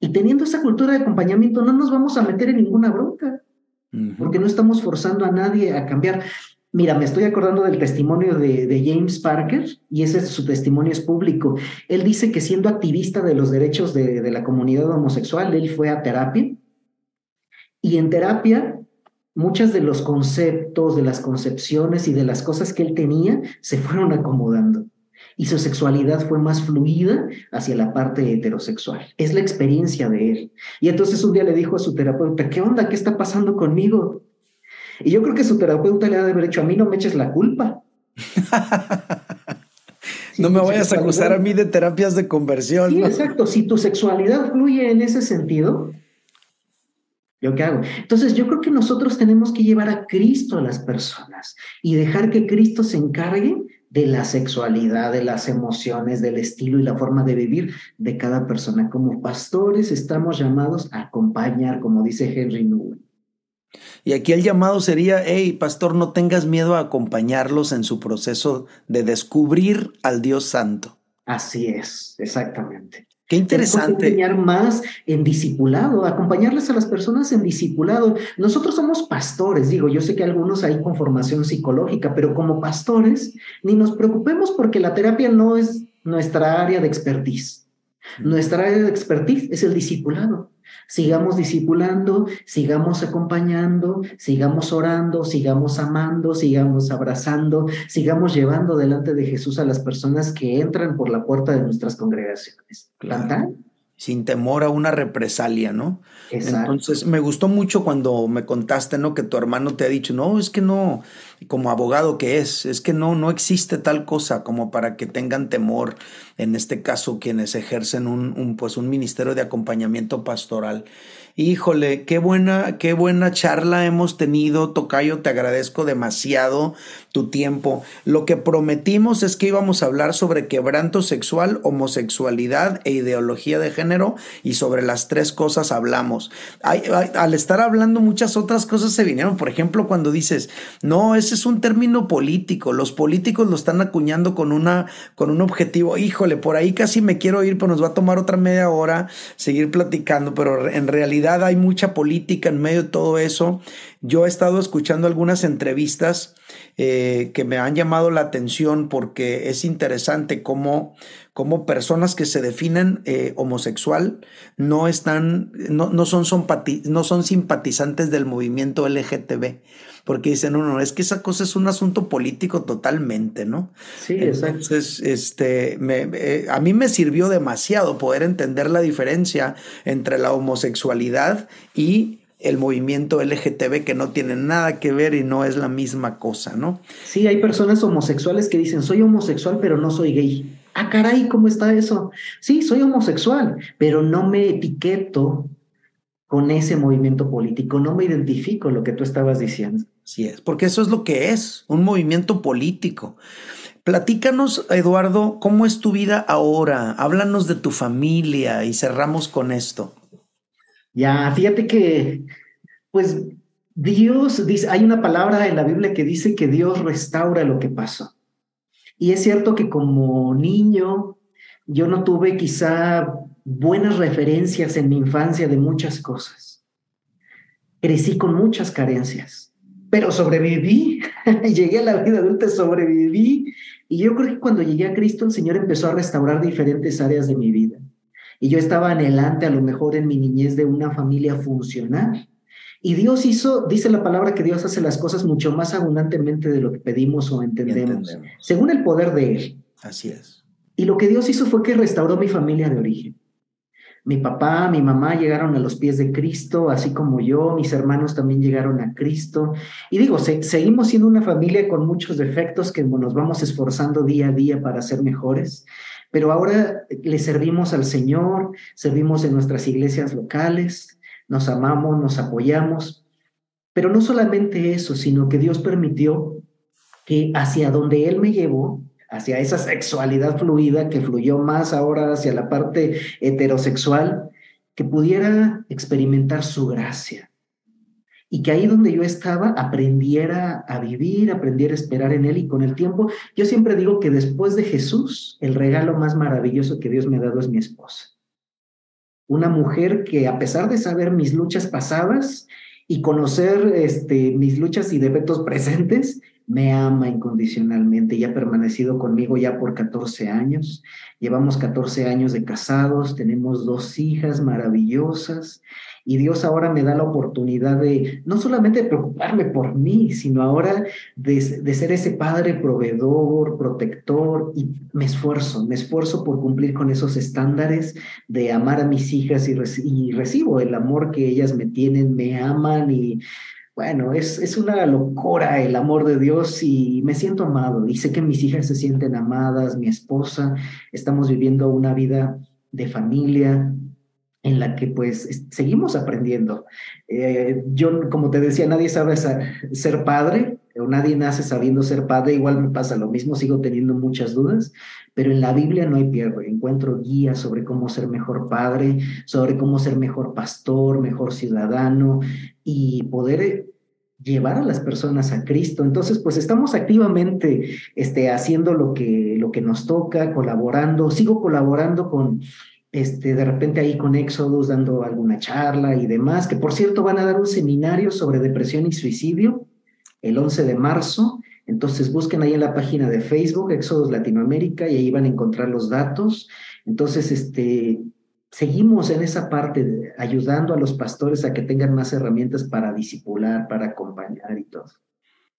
Y teniendo esa cultura de acompañamiento, no nos vamos a meter en ninguna bronca. Porque no estamos forzando a nadie a cambiar. Mira, me estoy acordando del testimonio de, James Parker y ese es, su testimonio es público. Él dice que siendo activista de los derechos de, de la comunidad homosexual, él fue a terapia y en terapia muchas de los conceptos, de las concepciones y de las cosas que él tenía se fueron acomodando y su sexualidad fue más fluida hacia la parte heterosexual. Es la experiencia de él. Y entonces un día le dijo a su terapeuta, ¿qué onda? ¿Qué está pasando conmigo? Y yo creo que su terapeuta le ha de haber dicho, a mí no me eches la culpa. no me vayas a acusar a mí de terapias de conversión. Sí, exacto. Si tu sexualidad fluye en ese sentido, ¿yo qué hago? Entonces yo creo que nosotros tenemos que llevar a Cristo a las personas y dejar que Cristo se encargue de la sexualidad, de las emociones, del estilo y la forma de vivir de cada persona. Como pastores estamos llamados a acompañar, como dice Henry Newell. Y aquí el llamado sería, hey, pastor, no tengas miedo a acompañarlos en su proceso de descubrir al Dios Santo. Así es, exactamente. Qué interesante. Acompañar más en discipulado, acompañarles a las personas en discipulado. Nosotros somos pastores, digo, yo sé que algunos hay con formación psicológica, pero como pastores, ni nos preocupemos porque la terapia no es nuestra área de expertise. Nuestra área de expertise es el discipulado. Sigamos discipulando, sigamos acompañando, sigamos orando, sigamos amando, sigamos abrazando, sigamos llevando delante de Jesús a las personas que entran por la puerta de nuestras congregaciones. Claro sin temor a una represalia, ¿no? Entonces, me gustó mucho cuando me contaste, ¿no? Que tu hermano te ha dicho, no, es que no, como abogado que es, es que no, no existe tal cosa como para que tengan temor, en este caso, quienes ejercen un, pues, un ministerio de acompañamiento pastoral. Híjole, qué buena, qué buena charla hemos tenido, Tocayo, te agradezco demasiado tu tiempo. Lo que prometimos es que íbamos a hablar sobre quebranto sexual, homosexualidad e ideología de género y sobre las tres cosas hablamos. al estar hablando muchas otras cosas se vinieron, por ejemplo, cuando dices, no, ese es un término político, los políticos lo están acuñando con, una, con un objetivo, híjole, por ahí casi me quiero ir, pero nos va a tomar otra media hora seguir platicando, pero en realidad hay mucha política en medio de todo eso. Yo he estado escuchando algunas entrevistas eh, que me han llamado la atención porque es interesante cómo, cómo personas que se definen eh, homosexual no están, no, no, son, no son simpatizantes del movimiento LGTB porque dicen, no, no, es que esa cosa es un asunto político totalmente, ¿no? Sí, exacto. Entonces, este, me, a mí me sirvió demasiado poder entender la diferencia entre la homosexualidad y el movimiento LGTB que no tiene nada que ver y no es la misma cosa, ¿no? Sí, hay personas homosexuales que dicen, soy homosexual, pero no soy gay. Ah, caray, ¿cómo está eso? Sí, soy homosexual, pero no me etiqueto con ese movimiento político, no me identifico lo que tú estabas diciendo. Sí es, porque eso es lo que es, un movimiento político. Platícanos, Eduardo, ¿cómo es tu vida ahora? Háblanos de tu familia y cerramos con esto. Ya, fíjate que, pues, Dios dice, hay una palabra en la Biblia que dice que Dios restaura lo que pasó. Y es cierto que como niño yo no tuve quizá buenas referencias en mi infancia de muchas cosas. Crecí con muchas carencias pero sobreviví, llegué a la vida adulta, sobreviví, y yo creo que cuando llegué a Cristo el Señor empezó a restaurar diferentes áreas de mi vida. Y yo estaba anhelante a lo mejor en mi niñez de una familia funcional. Y Dios hizo, dice la palabra que Dios hace las cosas mucho más abundantemente de lo que pedimos o entendemos, según el poder de Él. Así es. Y lo que Dios hizo fue que restauró mi familia de origen. Mi papá, mi mamá llegaron a los pies de Cristo, así como yo, mis hermanos también llegaron a Cristo. Y digo, seguimos siendo una familia con muchos defectos que nos vamos esforzando día a día para ser mejores, pero ahora le servimos al Señor, servimos en nuestras iglesias locales, nos amamos, nos apoyamos. Pero no solamente eso, sino que Dios permitió que hacia donde Él me llevó, hacia esa sexualidad fluida que fluyó más ahora hacia la parte heterosexual, que pudiera experimentar su gracia. Y que ahí donde yo estaba aprendiera a vivir, aprendiera a esperar en Él y con el tiempo, yo siempre digo que después de Jesús, el regalo más maravilloso que Dios me ha dado es mi esposa. Una mujer que a pesar de saber mis luchas pasadas y conocer este, mis luchas y defectos presentes, me ama incondicionalmente y ha permanecido conmigo ya por 14 años. Llevamos 14 años de casados, tenemos dos hijas maravillosas y Dios ahora me da la oportunidad de no solamente preocuparme por mí, sino ahora de, ser ese padre proveedor, protector y me esfuerzo, me esfuerzo por cumplir con esos estándares de amar a mis hijas y, y recibo el amor que ellas me tienen, me aman y bueno, es, es una locura el amor de Dios y me siento amado y sé que mis hijas se sienten amadas, mi esposa, estamos viviendo una vida de familia en la que pues seguimos aprendiendo. Eh, yo, como te decía, nadie sabe ser padre, o nadie nace sabiendo ser padre, igual me pasa lo mismo, sigo teniendo muchas dudas, pero en la Biblia no hay pierde, encuentro guías sobre cómo ser mejor padre, sobre cómo ser mejor pastor, mejor ciudadano y poder llevar a las personas a Cristo. Entonces, pues estamos activamente este, haciendo lo que, lo que nos toca, colaborando, sigo colaborando con, este, de repente ahí con Éxodos dando alguna charla y demás, que por cierto van a dar un seminario sobre depresión y suicidio el 11 de marzo. Entonces busquen ahí en la página de Facebook, Éxodos Latinoamérica, y ahí van a encontrar los datos. Entonces, este, seguimos en esa parte, ayudando a los pastores a que tengan más herramientas para disipular, para acompañar y todo.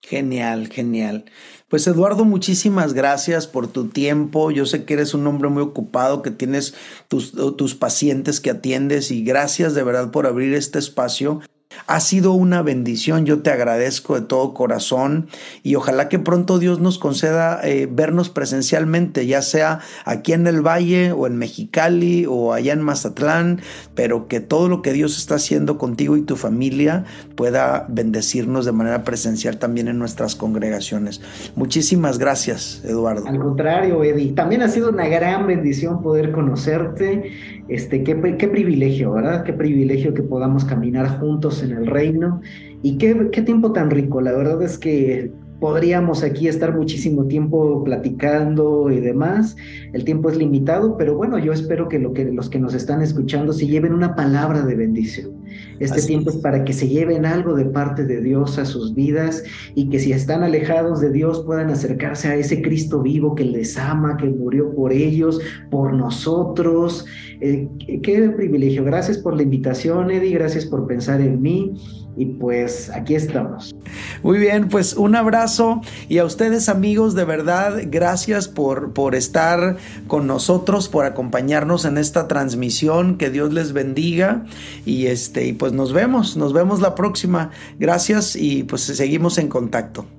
Genial, genial. Pues Eduardo, muchísimas gracias por tu tiempo. Yo sé que eres un hombre muy ocupado, que tienes tus, tus pacientes que atiendes y gracias de verdad por abrir este espacio ha sido una bendición, yo te agradezco de todo corazón y ojalá que pronto Dios nos conceda eh, vernos presencialmente, ya sea aquí en el Valle o en Mexicali o allá en Mazatlán, pero que todo lo que Dios está haciendo contigo y tu familia pueda bendecirnos de manera presencial también en nuestras congregaciones. Muchísimas gracias, Eduardo. Al contrario, Eddie, también ha sido una gran bendición poder conocerte este, qué, qué privilegio, ¿verdad? Qué privilegio que podamos caminar juntos en el reino. Y qué, qué tiempo tan rico. La verdad es que podríamos aquí estar muchísimo tiempo platicando y demás. El tiempo es limitado, pero bueno, yo espero que, lo que los que nos están escuchando se lleven una palabra de bendición. Este tiempo es. para que se lleven algo de parte de Dios a sus vidas y que si están alejados de Dios puedan acercarse a ese Cristo vivo que les ama, que murió por ellos, por nosotros. Eh, qué privilegio. Gracias por la invitación, Eddie. Gracias por pensar en mí. Y pues aquí estamos. Muy bien, pues un abrazo y a ustedes amigos, de verdad, gracias por, por estar con nosotros, por acompañarnos en esta transmisión, que Dios les bendiga y este y pues nos vemos, nos vemos la próxima. Gracias y pues seguimos en contacto.